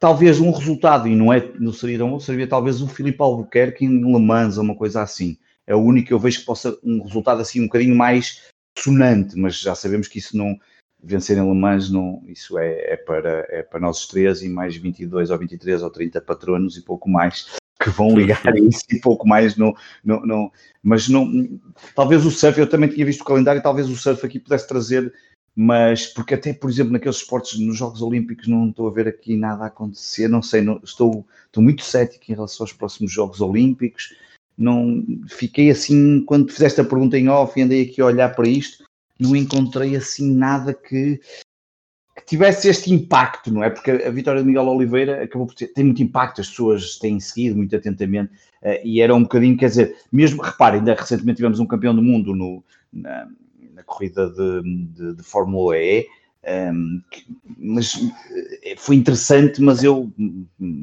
talvez um resultado, e não, é, não seria tão bom, seria talvez um Filipe Albuquerque em Le Mans ou uma coisa assim. É o único que eu vejo que possa, um resultado assim um bocadinho mais sonante, mas já sabemos que isso não, vencer em Le Mans, não, isso é, é para, é para nós os três e mais 22 ou 23 ou 30 patronos e pouco mais que vão ligar a isso e pouco mais no, no, no mas não, talvez o surf, eu também tinha visto o calendário, talvez o surf aqui pudesse trazer, mas porque até, por exemplo, naqueles esportes, nos Jogos Olímpicos, não estou a ver aqui nada a acontecer, não sei, não, estou, estou muito cético em relação aos próximos Jogos Olímpicos, não fiquei assim, quando fizeste a pergunta em off e andei aqui a olhar para isto, não encontrei assim nada que, que tivesse este impacto, não é? Porque a vitória de Miguel Oliveira acabou por ter, tem muito impacto, as pessoas têm seguido muito atentamente, eh, e era um bocadinho, quer dizer, mesmo, reparem, ainda recentemente tivemos um campeão do mundo no, na, na corrida de, de, de Fórmula E, ehm, que- mas eh, foi interessante, mas eu,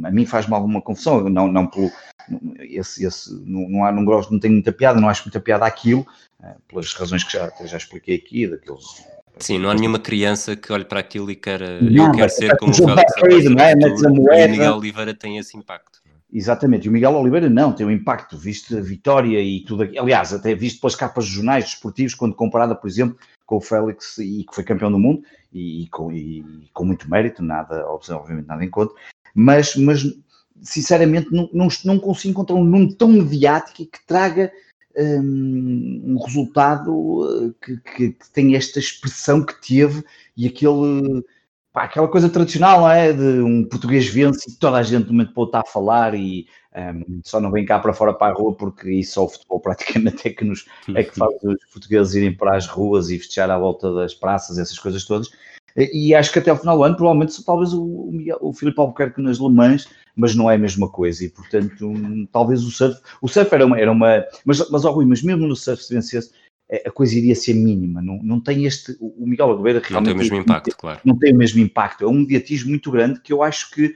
a mim faz-me alguma confusão, não, não pelo, esse, esse, não, não, há, não gosto, não tenho muita piada, não acho muita piada aquilo, eh, pelas razões que já, já expliquei aqui, daqueles Sim, não há nenhuma criança que olhe para aquilo e queira, Não, eu quero ser é como o Félix Abreu não é? Metes a moeda. E o Miguel Oliveira tem esse impacto. é? Exatamente, e o Miguel Oliveira não, tem um impacto, visto a vitória e tudo aqui. Aliás, até visto pelas capas de jornais desportivos, quando comparada, por exemplo, com o Félix, e que foi campeão do mundo, e, e com, e com muito mérito, nada, obviamente nada em conta, mas, mas sinceramente não, não, não consigo encontrar um nome tão mediático e que traga um resultado uh, que, que, que tenha esta expressão que teve e aquele pá, aquela coisa tradicional, é? De um português vence e toda a gente no momento o está a falar e um, só não vem cá para fora para a rua porque isso só o futebol praticamente é que, nos, é que faz os portugueses irem para as ruas e festejar à volta das praças, essas coisas todas. E, acho que até ao final do ano, provavelmente, talvez o, o, o Filipe Albuquerque nas Le Mans, mas não é a mesma coisa. E, portanto, talvez o surf. O surf era uma. Era uma mas, mas, oh, Rui, mas mesmo no surf, se vencesse, a coisa iria ser mínima. Não, não tem este. O Miguel Oliveira realmente. Não tem o mesmo impacto, claro. Não tem o mesmo impacto. É um mediatismo muito grande que eu acho que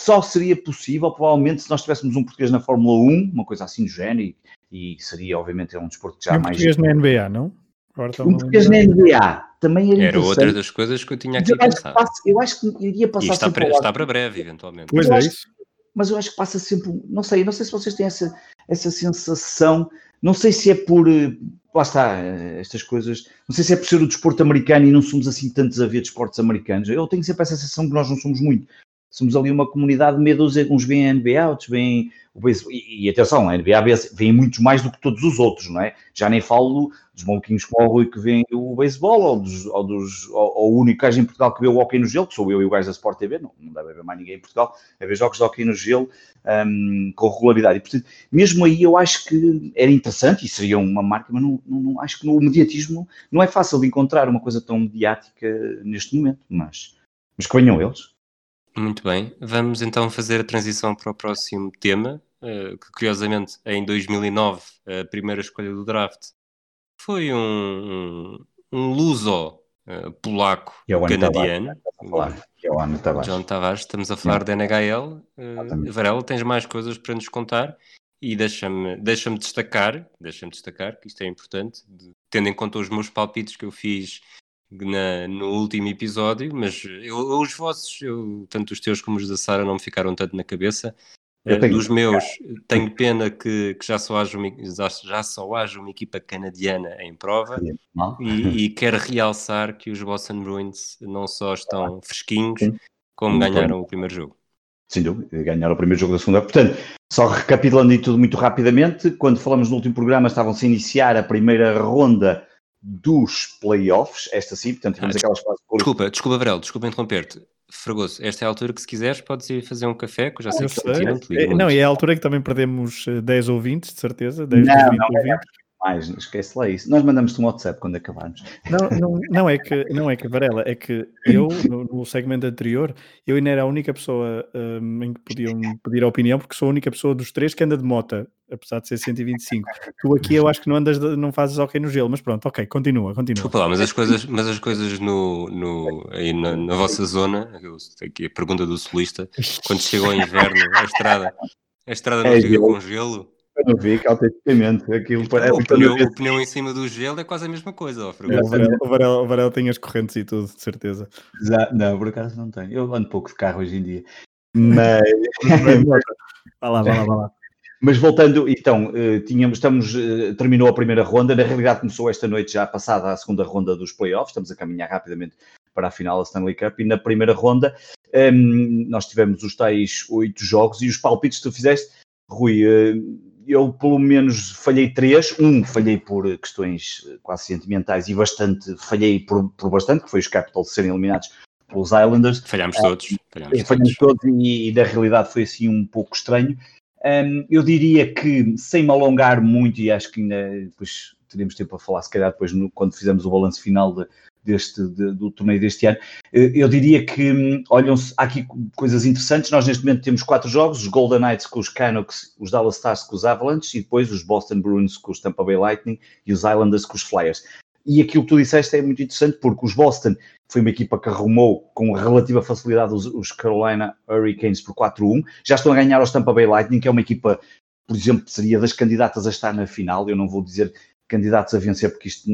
só seria possível, provavelmente, se nós tivéssemos um português na Fórmula 1, uma coisa assim do género, e, e seria, obviamente, é um desporto que já E um mais. português na NBA, não? Agora está Um português na NBA também era, Era outra das coisas que eu tinha aqui eu acho, pensado. passa, eu acho que iria passar E está, sempre para, está para breve, eventualmente. Pois é acho- isso. mas eu acho que passa sempre, não sei, não sei se vocês têm essa, essa sensação, não sei se é por, eh, lá está, eh, estas coisas, não sei se é por ser o desporto americano e não somos assim tantos a ver desportos americanos, eu tenho sempre essa sensação que nós não somos muito, somos ali uma comunidade dúzia, uns bem NBA, outros bem o beisebol. E, e atenção, a NBA vem muitos mais do que todos os outros, não é? Já nem falo dos maluquinhos como o Rui que vem o beisebol, ou, dos, ou, dos, ou, ou o único gajo em Portugal que vê o hockey no gelo, que sou eu e o gajo da Sport TV, não, não deve haver mais ninguém em Portugal, a ver jogos de hockey no gelo um, com regularidade. E, portanto, mesmo aí eu acho que era interessante e seria uma marca, mas não, não, não acho que no mediatismo não é fácil de encontrar uma coisa tão mediática neste momento, mas, mas que venham eles. Muito bem, vamos então fazer a transição para o próximo tema, eh, que curiosamente em 2009 a primeira escolha do draft foi um, um, luso uh, polaco canadiano. Tavares. John Tavares, estamos a falar da NHL. Uh, Varela, tens mais coisas para nos contar e deixa-me deixa destacar, deixa-me destacar que isto é importante, tendo em conta os meus palpites que eu fiz na, no último episódio, mas eu, os vossos, eu, tanto os teus como os da Sara, não me ficaram tanto na cabeça. Uh, dos meus, tenho pena que, que, já, só haja uma, já só haja uma equipa canadiana em prova e, e quero realçar que os Boston Bruins não só estão fresquinhos, como ganharam o primeiro jogo. Sem dúvida, ganharam o primeiro jogo da segunda. Portanto, só recapitulando e tudo muito rapidamente, quando falamos no último programa, estavam-se a iniciar a primeira ronda dos playoffs, esta sim, portanto, tivemos ah, aquelas fases. Desculpa, desculpa, Varel, desculpa interromper-te. Fragoso, esta é a altura que, se quiseres, podes ir fazer um café, que eu já sei eu que sei. Não, é, não, e é a altura que também perdemos 10 ouvintes, de certeza. 10 não, 20 não, ouvintes. É, mais, esquece lá isso. Nós mandamos-te um WhatsApp quando acabarmos. Não, não, não, é que, não é que, Varela, é que eu, no, no segmento anterior, eu ainda era a única pessoa um, em que podiam pedir a opinião, porque sou a única pessoa dos três que anda de mota, apesar de ser 125. Tu aqui eu acho que não andas, não fazes ok no gelo, mas pronto, ok, continua, continua. Desculpa lá, mas as coisas, mas as coisas no, no, aí na, na vossa zona, eu, aqui a pergunta do solista, quando chega o inverno, a estrada, a estrada não é, chega com gelo? Eu vi que autenticamente aquilo parece. O pneu, o pneu em cima do gelo é quase a mesma coisa. Ó, é, o, Varel, o, Varel, o Varel tem as correntes e tudo, de certeza. Já, não, por acaso não tenho. Eu ando pouco de carro hoje em dia. Mas. vá lá, vá lá, vá lá. Mas voltando, então, eh, tínhamos, estamos, eh, terminou a primeira ronda, na realidade começou esta noite já passada a segunda ronda dos playoffs, estamos a caminhar rapidamente para a final da Stanley Cup, e na primeira ronda um, ehm, nós tivemos os tais oito jogos, e os palpites que tu fizeste, Rui, eh, eu pelo menos falhei três. Um falhei por questões quase sentimentais e bastante, falhei por, por bastante, que foi os Capitals serem eliminados pelos Islanders. Falhámos todos. Falhámos, falhámos todos, todos e, e, na realidade foi assim um pouco estranho. Um, eu diria que, sem me alongar muito, e acho que ainda depois teremos tempo a falar, se calhar depois no, quando fizermos o balanço final de, deste, de, do torneio deste ano. Eh, eu diria que, hum, olham-se, há aqui coisas interessantes. Nós neste momento temos quatro jogos: os Golden Knights com os Canucks, os Dallas Stars com os Avalanche e depois os Boston Bruins com os Tampa Bay Lightning e os Islanders com os Flyers. E aquilo que tu disseste é muito interessante porque os Boston foi uma equipa que arrumou com relativa facilidade os, os Carolina Hurricanes por 4-1. Já estão a ganhar os Tampa Bay Lightning, que é uma equipa, por exemplo, seria das candidatas a estar na final. Eu não vou dizer candidatos a vencer, porque isto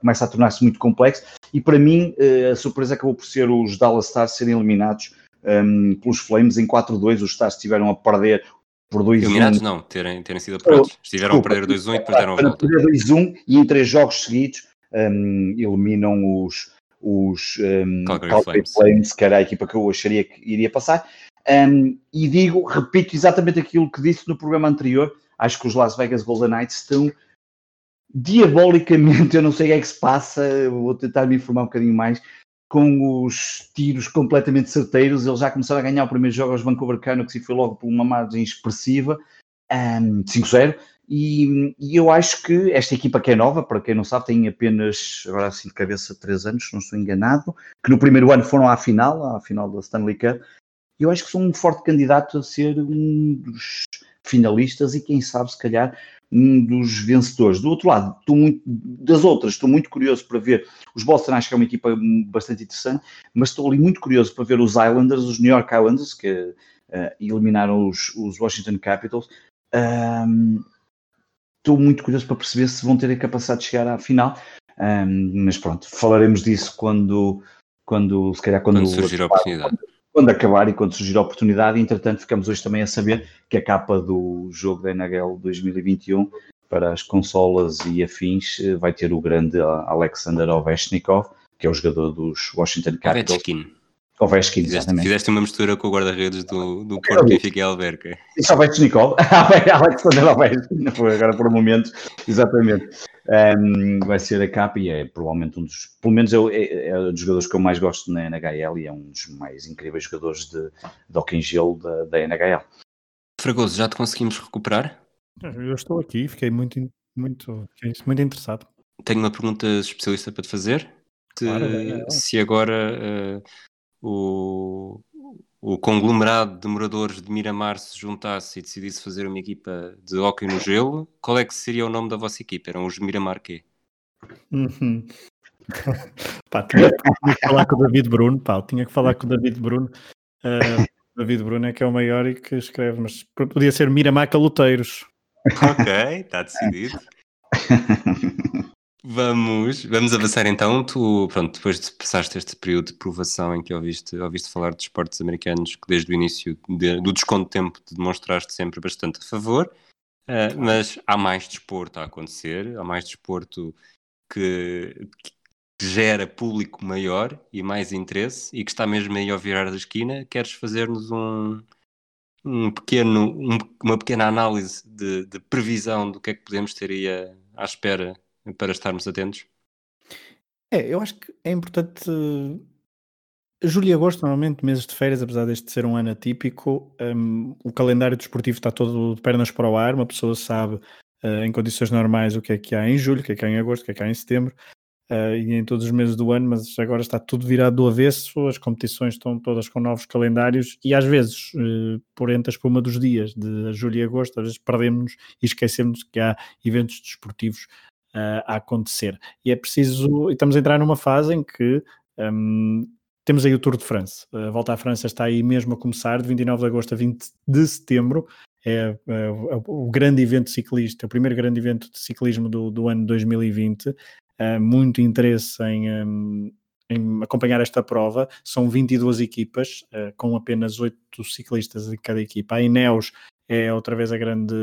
começa a tornar-se muito complexo. E para mim, eh, a surpresa acabou por ser os Dallas Stars serem eliminados um, pelos Flames em 4-2. Os Stars estiveram a perder por 2-1. Eliminados não, terem, terem sido apurados. Estiveram a perder 2-1 e depois deram a volta. perder 2-1 e em três jogos seguidos um, eliminam os, os um, Calgary, Calgary Flames. Flames, que era a equipa que eu acharia que iria passar. Um, e digo, repito exatamente aquilo que disse no programa anterior. Acho que os Las Vegas Golden Knights estão diabolicamente, eu não sei o que é que se passa, vou tentar me informar um bocadinho mais, com os tiros completamente certeiros, eles já começaram a ganhar o primeiro jogo aos Vancouver Canucks e foi logo por uma margem expressiva, um, 5-0, e, e, eu acho que esta equipa que é nova, para quem não sabe, tem apenas, agora assim de cabeça, 3 anos, não estou enganado, que no primeiro ano foram à final, à final da Stanley Cup, e eu acho que são um forte candidato a ser um dos finalistas e quem sabe, se calhar, um dos vencedores. Do outro lado, estou muito, das outras, estou muito curioso para ver. Os Boston acho que é uma equipa bastante interessante, mas estou ali muito curioso para ver os Islanders, os New York Islanders, que uh, eliminaram os, os, Washington Capitals. Um, estou muito curioso para perceber se vão ter a capacidade de chegar à final. Um, mas pronto, falaremos disso quando, quando se calhar quando, quando surgir a oportunidade quando acabar e quando surgir a oportunidade. Entretanto, ficamos hoje também a saber que a capa do jogo da NHL 2021 para as consolas e afins eh, vai ter o grande Alexander Ovechnikov, que é o jogador dos Washington Capitals. Ovechkin. Ovechkin, Fizeste, exatamente. fizeste uma mistura com o guarda-redes do, do Porto, Benfica e Alverca. Isso Ovechkin Nicole. Alexander Ovechkin. Foi agora por um momento. Exatamente. Um, vai ser a capa e é provavelmente um dos, pelo menos é, é, é um dos jogadores que eu mais gosto na NHL e é um dos mais incríveis jogadores de, de hockey em gelo da, da NHL. Fragoso, já te conseguimos recuperar? Eu estou aqui, fiquei muito, muito, fiquei muito interessado. Tenho uma pergunta especialista para te fazer. Se, Claro, venha. se agora eh, o, o conglomerado de moradores de Miramar se juntasse e decidisse fazer uma equipa de hóquei no gelo, qual é que seria o nome da vossa equipa? Eram os Miramar quê? Uhum. Pá, tinha, tinha que falar com o David Bruno, pá, tinha que falar com o David Bruno. O David Bruno é que é o maior e que escreve, mas podia ser Miramar Caloteiros. Ok, está decidido. Vamos, vamos avançar então. Tu, pronto, depois de passaste este período de provação em que ouviste, ouviste falar de esportes americanos, que desde o início de- do desconto de tempo te demonstraste sempre bastante a favor, eh, mas há mais desporto a acontecer, há mais desporto que, que gera público maior e mais interesse e que está mesmo aí ao virar da esquina. Queres fazer-nos um, um pequeno, um- uma pequena análise de, de previsão do que é que podemos ter aí à espera para estarmos atentos? É, eu acho que é importante. eh, Julho e agosto, normalmente, meses de férias, apesar deste ser um ano atípico, hum, o calendário desportivo está todo de pernas para o ar. Uma pessoa sabe, eh, em condições normais, o que é que há em julho, o que é que há em agosto, o que é que há em setembro eh, e em todos os meses do ano, mas agora está tudo virado do avesso. As competições estão todas com novos calendários e, às vezes, eh, por entre a espuma dos dias de julho e agosto, às vezes perdemos e esquecemos que há eventos desportivos eh, a acontecer e é preciso, e estamos a entrar numa fase em que hum, temos aí o Tour de France. A volta à França está aí mesmo a começar, de 29 de agosto a 20 de setembro. É, é, o- o grande evento ciclista, o primeiro grande evento de ciclismo do, do ano 2020. Há muito interesse em, hum, em acompanhar esta prova. São 22 equipas, eh, com apenas 8 ciclistas em cada equipa. A Ineos é outra vez a grande,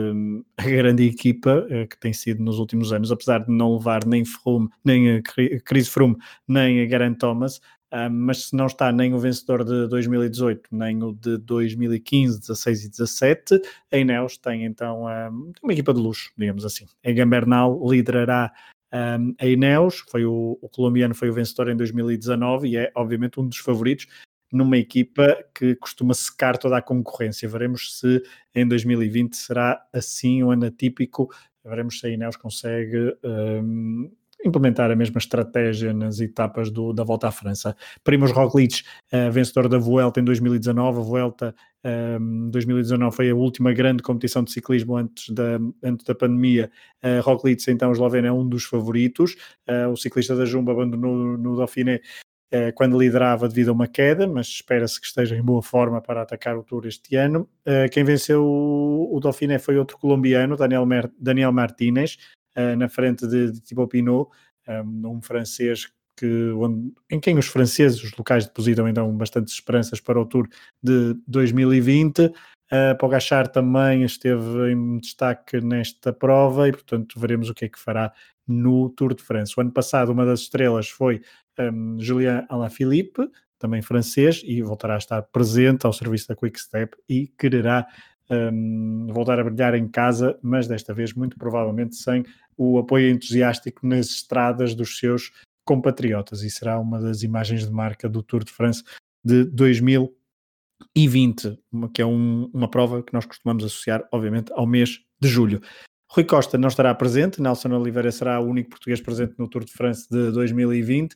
a grande equipa eh, que tem sido nos últimos anos, apesar de não levar nem Froome, nem Cri- Chris Froome, nem a Geraint Thomas, ah, mas se não está nem o vencedor de 2018, nem o de 2015, 16 e 17, a Ineos tem então ah, uma equipa de luxo, digamos assim. Egan Bernal liderará ah, a Ineos, foi o, o colombiano foi o vencedor em 2019 e é obviamente um dos favoritos numa equipa que costuma secar toda a concorrência. Veremos se em 2020 será assim um ano atípico. Veremos se a Ineos consegue hum, implementar a mesma estratégia nas etapas do- da volta à França. Primoz Roglic, eh, vencedor da Vuelta em 2019. A Vuelta hum, 2019 foi a última grande competição de ciclismo antes da, antes da pandemia. Uh, Roglic, então, esloveno é um dos favoritos. Eh, o ciclista da Jumbo abandonou no Dauphiné eh, quando liderava devido a uma queda, mas espera-se que esteja em boa forma para atacar o Tour este ano. Eh, quem venceu o, o Dauphiné foi outro colombiano, Daniel, Mer- Daniel Martínez, eh, na frente de, de Thibaut Pinot, um, francês que, onde- em quem os franceses, os locais, depositam então bastantes esperanças para o Tour de 2020. Uh, Pogachar também esteve em destaque nesta prova e, portanto, veremos o que é que fará no Tour de France. O ano passado, uma das estrelas foi um, Julien Alaphilippe, também francês, e voltará a estar presente ao serviço da Quick Step e quererá um, voltar a brilhar em casa, mas desta vez, muito provavelmente, sem o apoio entusiástico nas estradas dos seus compatriotas. E será uma das imagens de marca do Tour de France de 2020, uma- que é um- uma prova que nós costumamos associar, obviamente, ao mês de julho. Rui Costa não estará presente, Nelson Oliveira será o único português presente no Tour de France de 2020,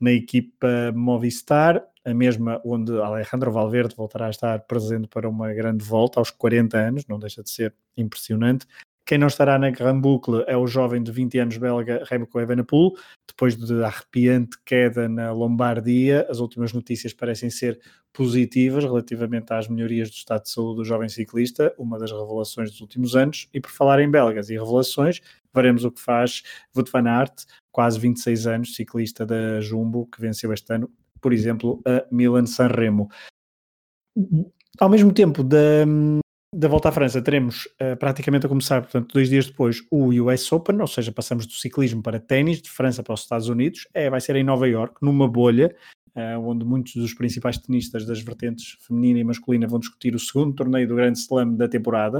na equipa Movistar, a mesma onde Alejandro Valverde voltará a estar presente para uma grande volta aos 40 anos, não deixa de ser impressionante. Quem não estará na Grand Boucle é o jovem de 20 anos belga Remco Evenepoel, depois de arrepiante queda na Lombardia. As últimas notícias parecem ser positivas relativamente às melhorias do estado de saúde do jovem ciclista, uma das revelações dos últimos anos. E por falar em belgas e revelações, veremos o que faz Wout van Aert, quase 26 anos, ciclista da Jumbo, que venceu este ano, por exemplo, a Milan Sanremo. Ao mesmo tempo da, da volta à França, teremos uh, praticamente a começar, portanto, dois dias depois, o US Open, ou seja, passamos do ciclismo para ténis, de França para os Estados Unidos. É, vai ser em Nova York, numa bolha. uh, onde muitos dos principais tenistas das vertentes feminina e masculina vão discutir o segundo torneio do Grande Slam da temporada.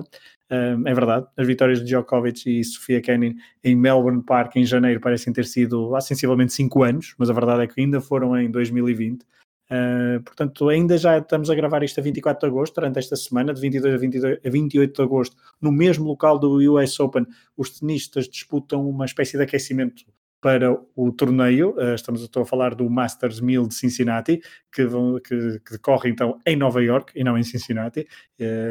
Uh, é verdade, as vitórias de Djokovic e Sofia Kenin em Melbourne Park em janeiro parecem ter sido há sensivelmente 5 anos, mas a verdade é que ainda foram em 2020. Uh, portanto, ainda já estamos a gravar isto a 24 de agosto, durante esta semana, de 22 a, 22 a 28 de agosto, no mesmo local do US Open, os tenistas disputam uma espécie de aquecimento para o torneio. Uh, estamos estou a falar do Masters 1000 de Cincinnati, que, vão, que, que decorre então em Nova York e não em Cincinnati,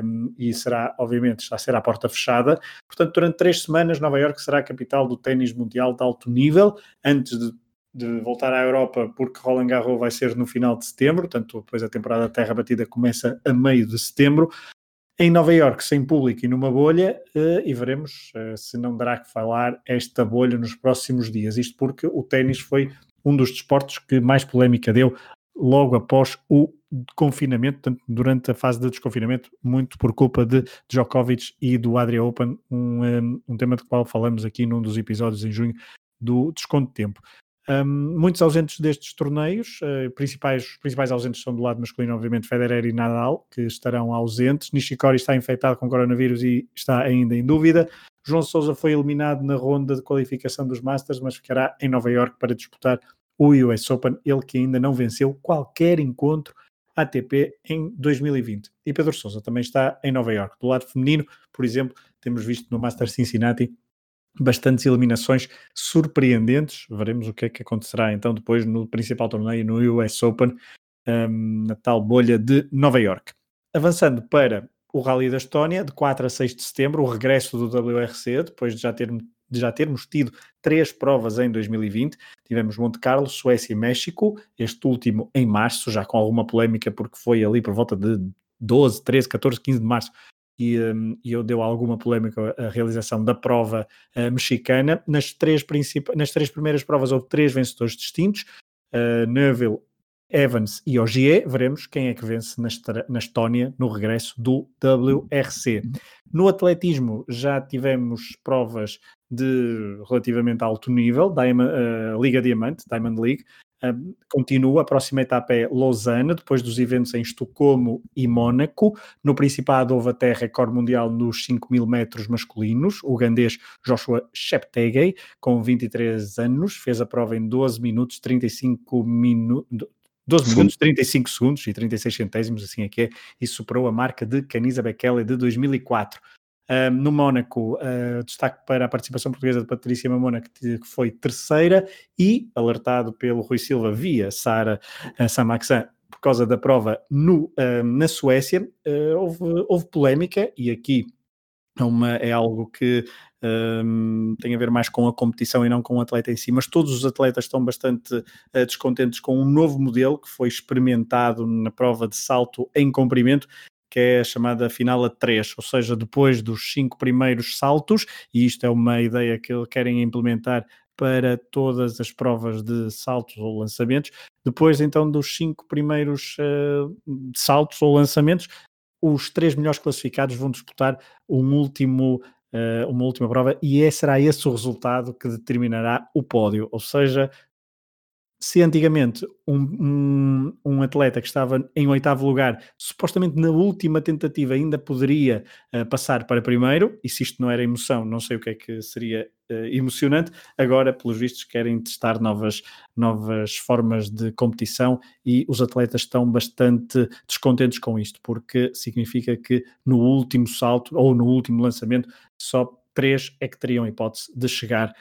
um, e será, obviamente, está a ser à porta fechada. Portanto, durante três semanas, Nova York será a capital do ténis mundial de alto nível, antes de de voltar à Europa, porque Roland Garros vai ser no final de setembro, portanto, depois a temporada Terra Batida começa a meio de setembro, em Nova York, sem público e numa bolha, eh, e veremos eh, se não dará que falar esta bolha nos próximos dias. Isto porque o ténis foi um dos desportos que mais polémica deu logo após o confinamento, portanto, durante a fase de desconfinamento, muito por culpa de Djokovic e do Adria Open, um, eh, um tema do qual falamos aqui num dos episódios em junho do Desconto de Tempo. Um, muitos ausentes destes torneios, uh, principais, principais ausentes são do lado masculino, obviamente, Federer e Nadal, que estarão ausentes. Nishikori está infectado com coronavírus e está ainda em dúvida. João Souza foi eliminado na ronda de qualificação dos Masters, mas ficará em Nova York para disputar o US Open, ele que ainda não venceu qualquer encontro ATP em 2020. E Pedro Souza também está em Nova York. Do lado feminino, por exemplo, temos visto no Masters Cincinnati bastantes eliminações surpreendentes. Veremos o que é que acontecerá então depois no principal torneio, no US Open, um, na tal bolha de Nova York. Avançando para o Rally da Estónia, de 4 a 6 de setembro, o regresso do WRC, depois de já, ter, de já termos tido três provas em 2020. Tivemos Monte Carlo, Suécia e México, este último em março, já com alguma polémica, porque foi ali por volta de 12, 13, 14, 15 de março e, um, e eu deu alguma polémica a realização da prova uh, mexicana. Nas três, nas três primeiras provas houve três vencedores distintos, uh, Neville, Evans e Ogier. Veremos quem é que vence na, na Estónia no regresso do WRC. No atletismo já tivemos provas de relativamente alto nível, Diamond, uh, Liga Diamante, Diamond League, continua, a próxima etapa é Lausanne, depois dos eventos em Estocolmo e Mónaco. No Principado houve até recorde mundial nos 5 mil metros masculinos. O gandês Joshua Cheptegei, com 23 anos, fez a prova em 12 minutos 35 minutos. 12 minutos, 35 segundos e 36 centésimos, assim é que é, e superou a marca de Canisa Bekele de 2004. Um, no Mónaco, uh, destaque para a participação portuguesa de Patrícia Mamona, que, que, foi terceira, e alertado pelo Rui Silva via Sara uh, Samaxan por causa da prova no, uh, na Suécia, uh, houve, houve polémica, e aqui é, uma, é algo que um, tem a ver mais com a competição e não com o atleta em si, mas todos os atletas estão bastante uh, descontentes com um novo modelo que foi experimentado na prova de salto em comprimento que é a chamada final a 3, ou seja, depois dos cinco primeiros saltos, e isto é uma ideia que querem implementar para todas as provas de saltos ou lançamentos. Depois, então, dos cinco primeiros uh, saltos ou lançamentos, os três melhores classificados vão disputar um último, uh, uma última prova e é, será esse o resultado que determinará o pódio. Ou seja, se antigamente um, um, um, atleta que estava em oitavo lugar, supostamente na última tentativa ainda poderia uh, passar para primeiro, e se isto não era emoção, não sei o que é que seria uh, emocionante, agora, pelos vistos, querem testar novas, novas formas de competição e os atletas estão bastante descontentes com isto, porque significa que no último salto ou no último lançamento só três é que teriam hipótese de chegar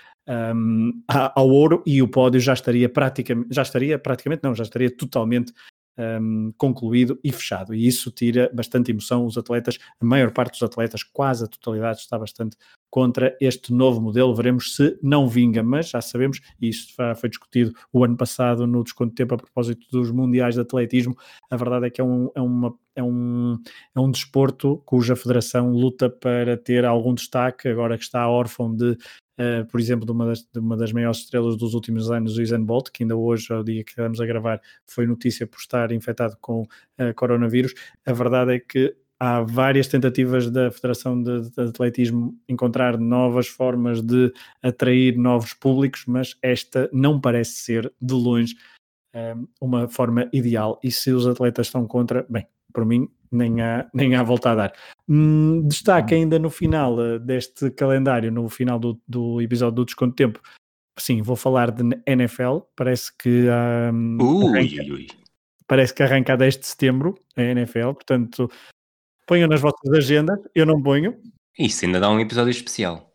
um, ao ouro e o pódio já estaria praticamente, já estaria praticamente, não, já estaria totalmente um, concluído e fechado. E isso tira bastante emoção. Os atletas, a maior parte dos atletas, quase a totalidade, está bastante contra este novo modelo. Veremos se não vinga, mas já sabemos, e isso foi discutido o ano passado no desconto de tempo a propósito dos mundiais de atletismo. A verdade é que é um, é uma, é um, é um desporto cuja federação luta para ter algum destaque, agora que está órfão de Uh, por exemplo, de uma, das, de uma, das, maiores estrelas dos últimos anos, o Usain Bolt, que ainda hoje, ao dia que estamos a gravar, foi notícia por estar infectado com uh, coronavírus. A verdade é que há várias tentativas da Federação de, de, Atletismo encontrar novas formas de atrair novos públicos, mas esta não parece ser de longe um, uma forma ideal. E se os atletas estão contra, bem, para mim, nem há, nem há volta a dar. Hum, destaque ainda no final uh, deste calendário, no final do, do episódio do Desconto Tempo, sim, vou falar de NFL. Parece que um, Ui, arranca, ui, parece que arranca a 10 de setembro a NFL, portanto, ponham nas vossas agendas, eu não ponho. Isso ainda dá um episódio especial.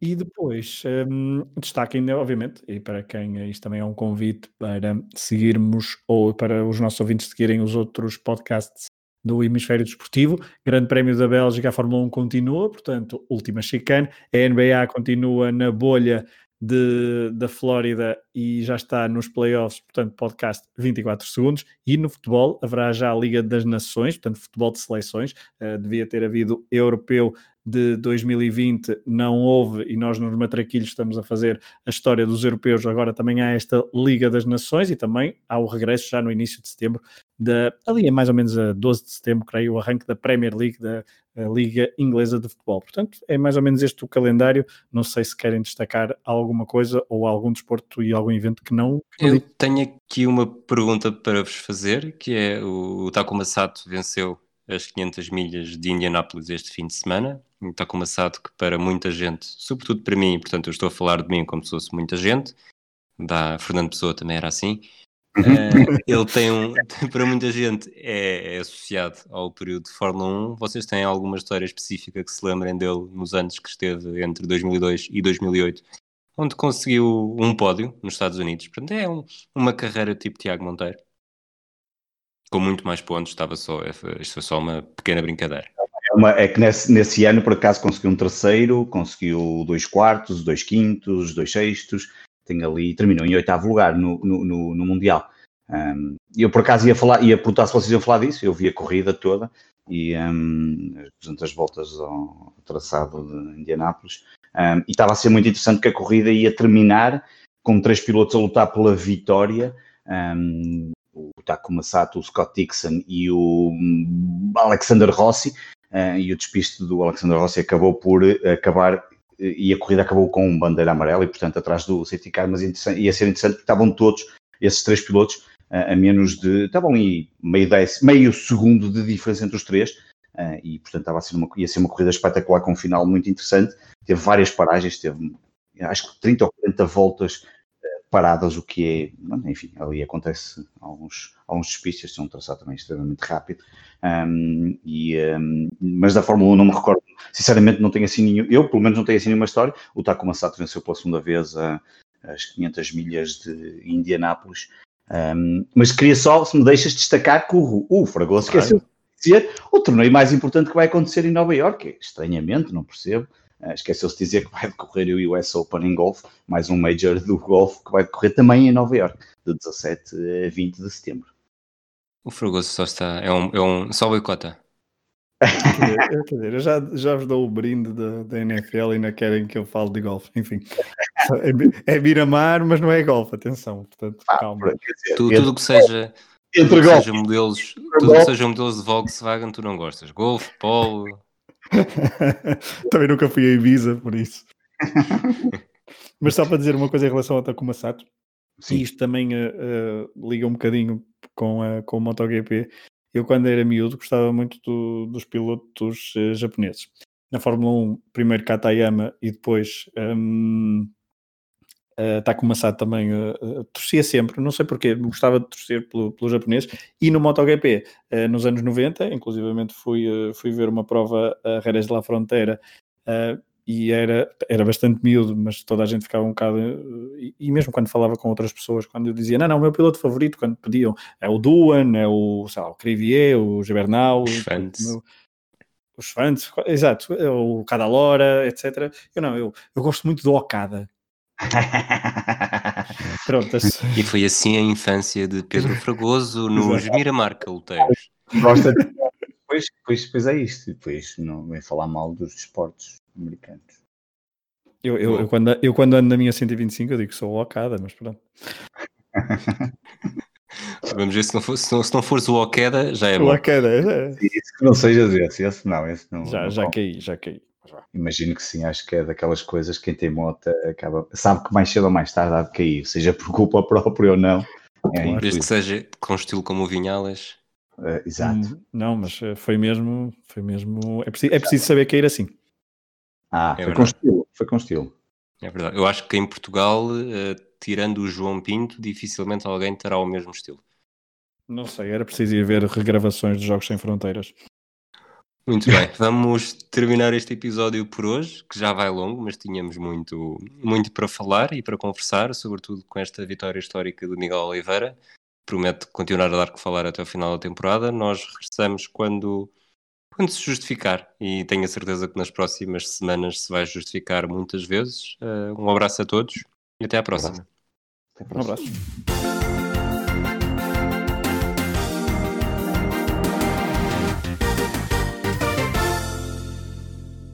E depois, um, destaque ainda, obviamente, e para quem isto também é um convite para seguirmos ou para os nossos ouvintes seguirem os outros podcasts do Hemisfério Desportivo. Grande Prémio da Bélgica, a Fórmula 1 continua, portanto, última chicane. A NBA continua na bolha de, da Flórida e já está nos playoffs, portanto, podcast 24 segundos. E no futebol haverá já a Liga das Nações, portanto, futebol de seleções. Uh, devia ter havido europeu de 2020 não houve e nós nos Matraquilhos estamos a fazer a história dos europeus, agora também há esta Liga das Nações e também há o regresso já no início de setembro, da, ali é mais ou menos a 12 de setembro, creio, o arranque da Premier League, da Liga Inglesa de Futebol. Portanto, é mais ou menos este o calendário. Não sei se querem destacar alguma coisa ou algum desporto e algum evento que não. Eu tenho aqui uma pergunta para vos fazer, que é o Takuma Sato venceu as 500 milhas de Indianápolis este fim de semana. Está começado que para muita gente, sobretudo para mim, portanto eu estou a falar de mim como se fosse muita gente, da Fernando Pessoa também era assim, uh, ele tem um, para muita gente é, é, associado ao período de Fórmula 1. Vocês têm alguma história específica que se lembrem dele nos anos que esteve entre 2002 e 2008, onde conseguiu um pódio nos Estados Unidos? Portanto, é um, uma carreira tipo Tiago Monteiro com muito mais pontos, estava só, isto foi só uma pequena brincadeira. É, uma, é que nesse, nesse, ano, por acaso, conseguiu um terceiro, conseguiu dois quartos, dois quintos, dois sextos, tem ali, terminou em oitavo lugar no, no, no, no Mundial. Um, eu, por acaso, ia falar, ia perguntar se vocês iam falar disso, eu vi a corrida toda e um, as voltas ao traçado de Indianápolis, um, e estava a ser muito interessante que a corrida ia terminar com três pilotos a lutar pela vitória, um, o Takuma Sato, o Scott Dixon e o hum, Alexander Rossi, uh, e o despiste do Alexander Rossi acabou por acabar, e a corrida acabou com um bandeira amarela, e portanto atrás do safety car, mas ia ser interessante porque estavam todos, esses três pilotos, a menos de, estavam ali meio, dez, meio segundo de diferença entre os três, e portanto estava a ser uma, ia ser uma corrida espetacular com um final muito interessante, teve várias paragens, teve acho que 30 ou 40 voltas paradas, o que é, enfim, ali acontece alguns, alguns despistes, são um traçado também extremamente rápido, um, e, um, mas da Fórmula 1 não me recordo, sinceramente não tenho assim nenhum, eu pelo menos não tenho assim nenhuma história, o Takuma Sato venceu pela segunda vez a, as 500 milhas de Indianápolis, um, mas queria só, se me deixas destacar que o, o Fragoso esqueceu de dizer o torneio mais importante que vai acontecer em Nova Iorque, estranhamente, não percebo, Esqueceu-se de dizer que vai decorrer o US Open em golfe, mais um Major do golfe que vai decorrer também em Nova York, de 17 a 20 de setembro. O Fragoso só está, é um, é um só boicota. quer dizer, eu já, já vos dou o brinde da, da NFL e ainda querem que eu fale de golfe. Enfim, é, é Miramar, mas não é golfe, atenção. Portanto, ah, calma. Dizer, tudo, tudo que seja, entre tudo que seja modelos, tudo que seja modelos de Volkswagen, tu não gostas. Golfe, polo. Também nunca fui a Ibiza, por isso. Mas só para dizer uma coisa em relação ao Takuma Sato, Sim. e isto também uh, uh, liga um bocadinho com, a, com o MotoGP. Eu, quando era miúdo, gostava muito do, dos pilotos uh, japoneses. Na Fórmula 1, primeiro Katayama e depois um, uh, Takuma Sato também uh, uh, torcia sempre, não sei porquê, gostava de torcer pelo, pelo japonês. E no MotoGP, uh, nos anos 90, inclusivamente fui, fui ver uma prova a Jerez de la Fronteira e era, era bastante miúdo, mas toda a gente ficava um bocado. E, e, mesmo quando falava com outras pessoas, quando eu dizia, não, não, o meu piloto favorito, quando pediam, é o Duan, é o, sei lá, o Crivier, o Gibernau, os fãs, exato, é o Cadalora, etc. Eu não, eu, eu gosto muito do Okada. Pronto. E foi assim a infância de Pedro Fragoso nos Miramar Caluteiros. Gosta de... Pois, pois, pois é isto. Depois não vem falar mal dos desportos americanos. Eu, eu, eu, quando, eu quando ando na minha 125 eu digo que sou o Okada, mas pronto. Vamos ver se não, for, se não, se não fores o Okada, já é o bom. Okada, é. Isso que não sejas esse, esse não, esse não. Já, não já caí, já caí. Imagino que sim, acho que é daquelas coisas que quem tem moto acaba, sabe que mais cedo ou mais tarde há de cair, seja por culpa própria ou não. É. Desde que seja com estilo como o Vinhalas. Eh, exato. Hum, Não, mas eh, foi mesmo, foi mesmo. É preciso, é preciso saber cair assim. Ah, É foi com estilo. Foi com estilo. É verdade. Eu acho que em Portugal, eh, tirando o João Pinto, dificilmente alguém terá o mesmo estilo. Não sei, era preciso ir ver regravações de Jogos Sem Fronteiras. Muito bem, vamos terminar este episódio por hoje, que já vai longo, mas tínhamos muito, muito para falar e para conversar, sobretudo com esta vitória histórica do Miguel Oliveira. Promete continuar a dar que falar até o final da temporada. Nós regressamos quando, quando se justificar e tenho a certeza que nas próximas semanas se vai justificar muitas vezes. Eh, um abraço a todos e até à próxima. Até Um próxima. abraço.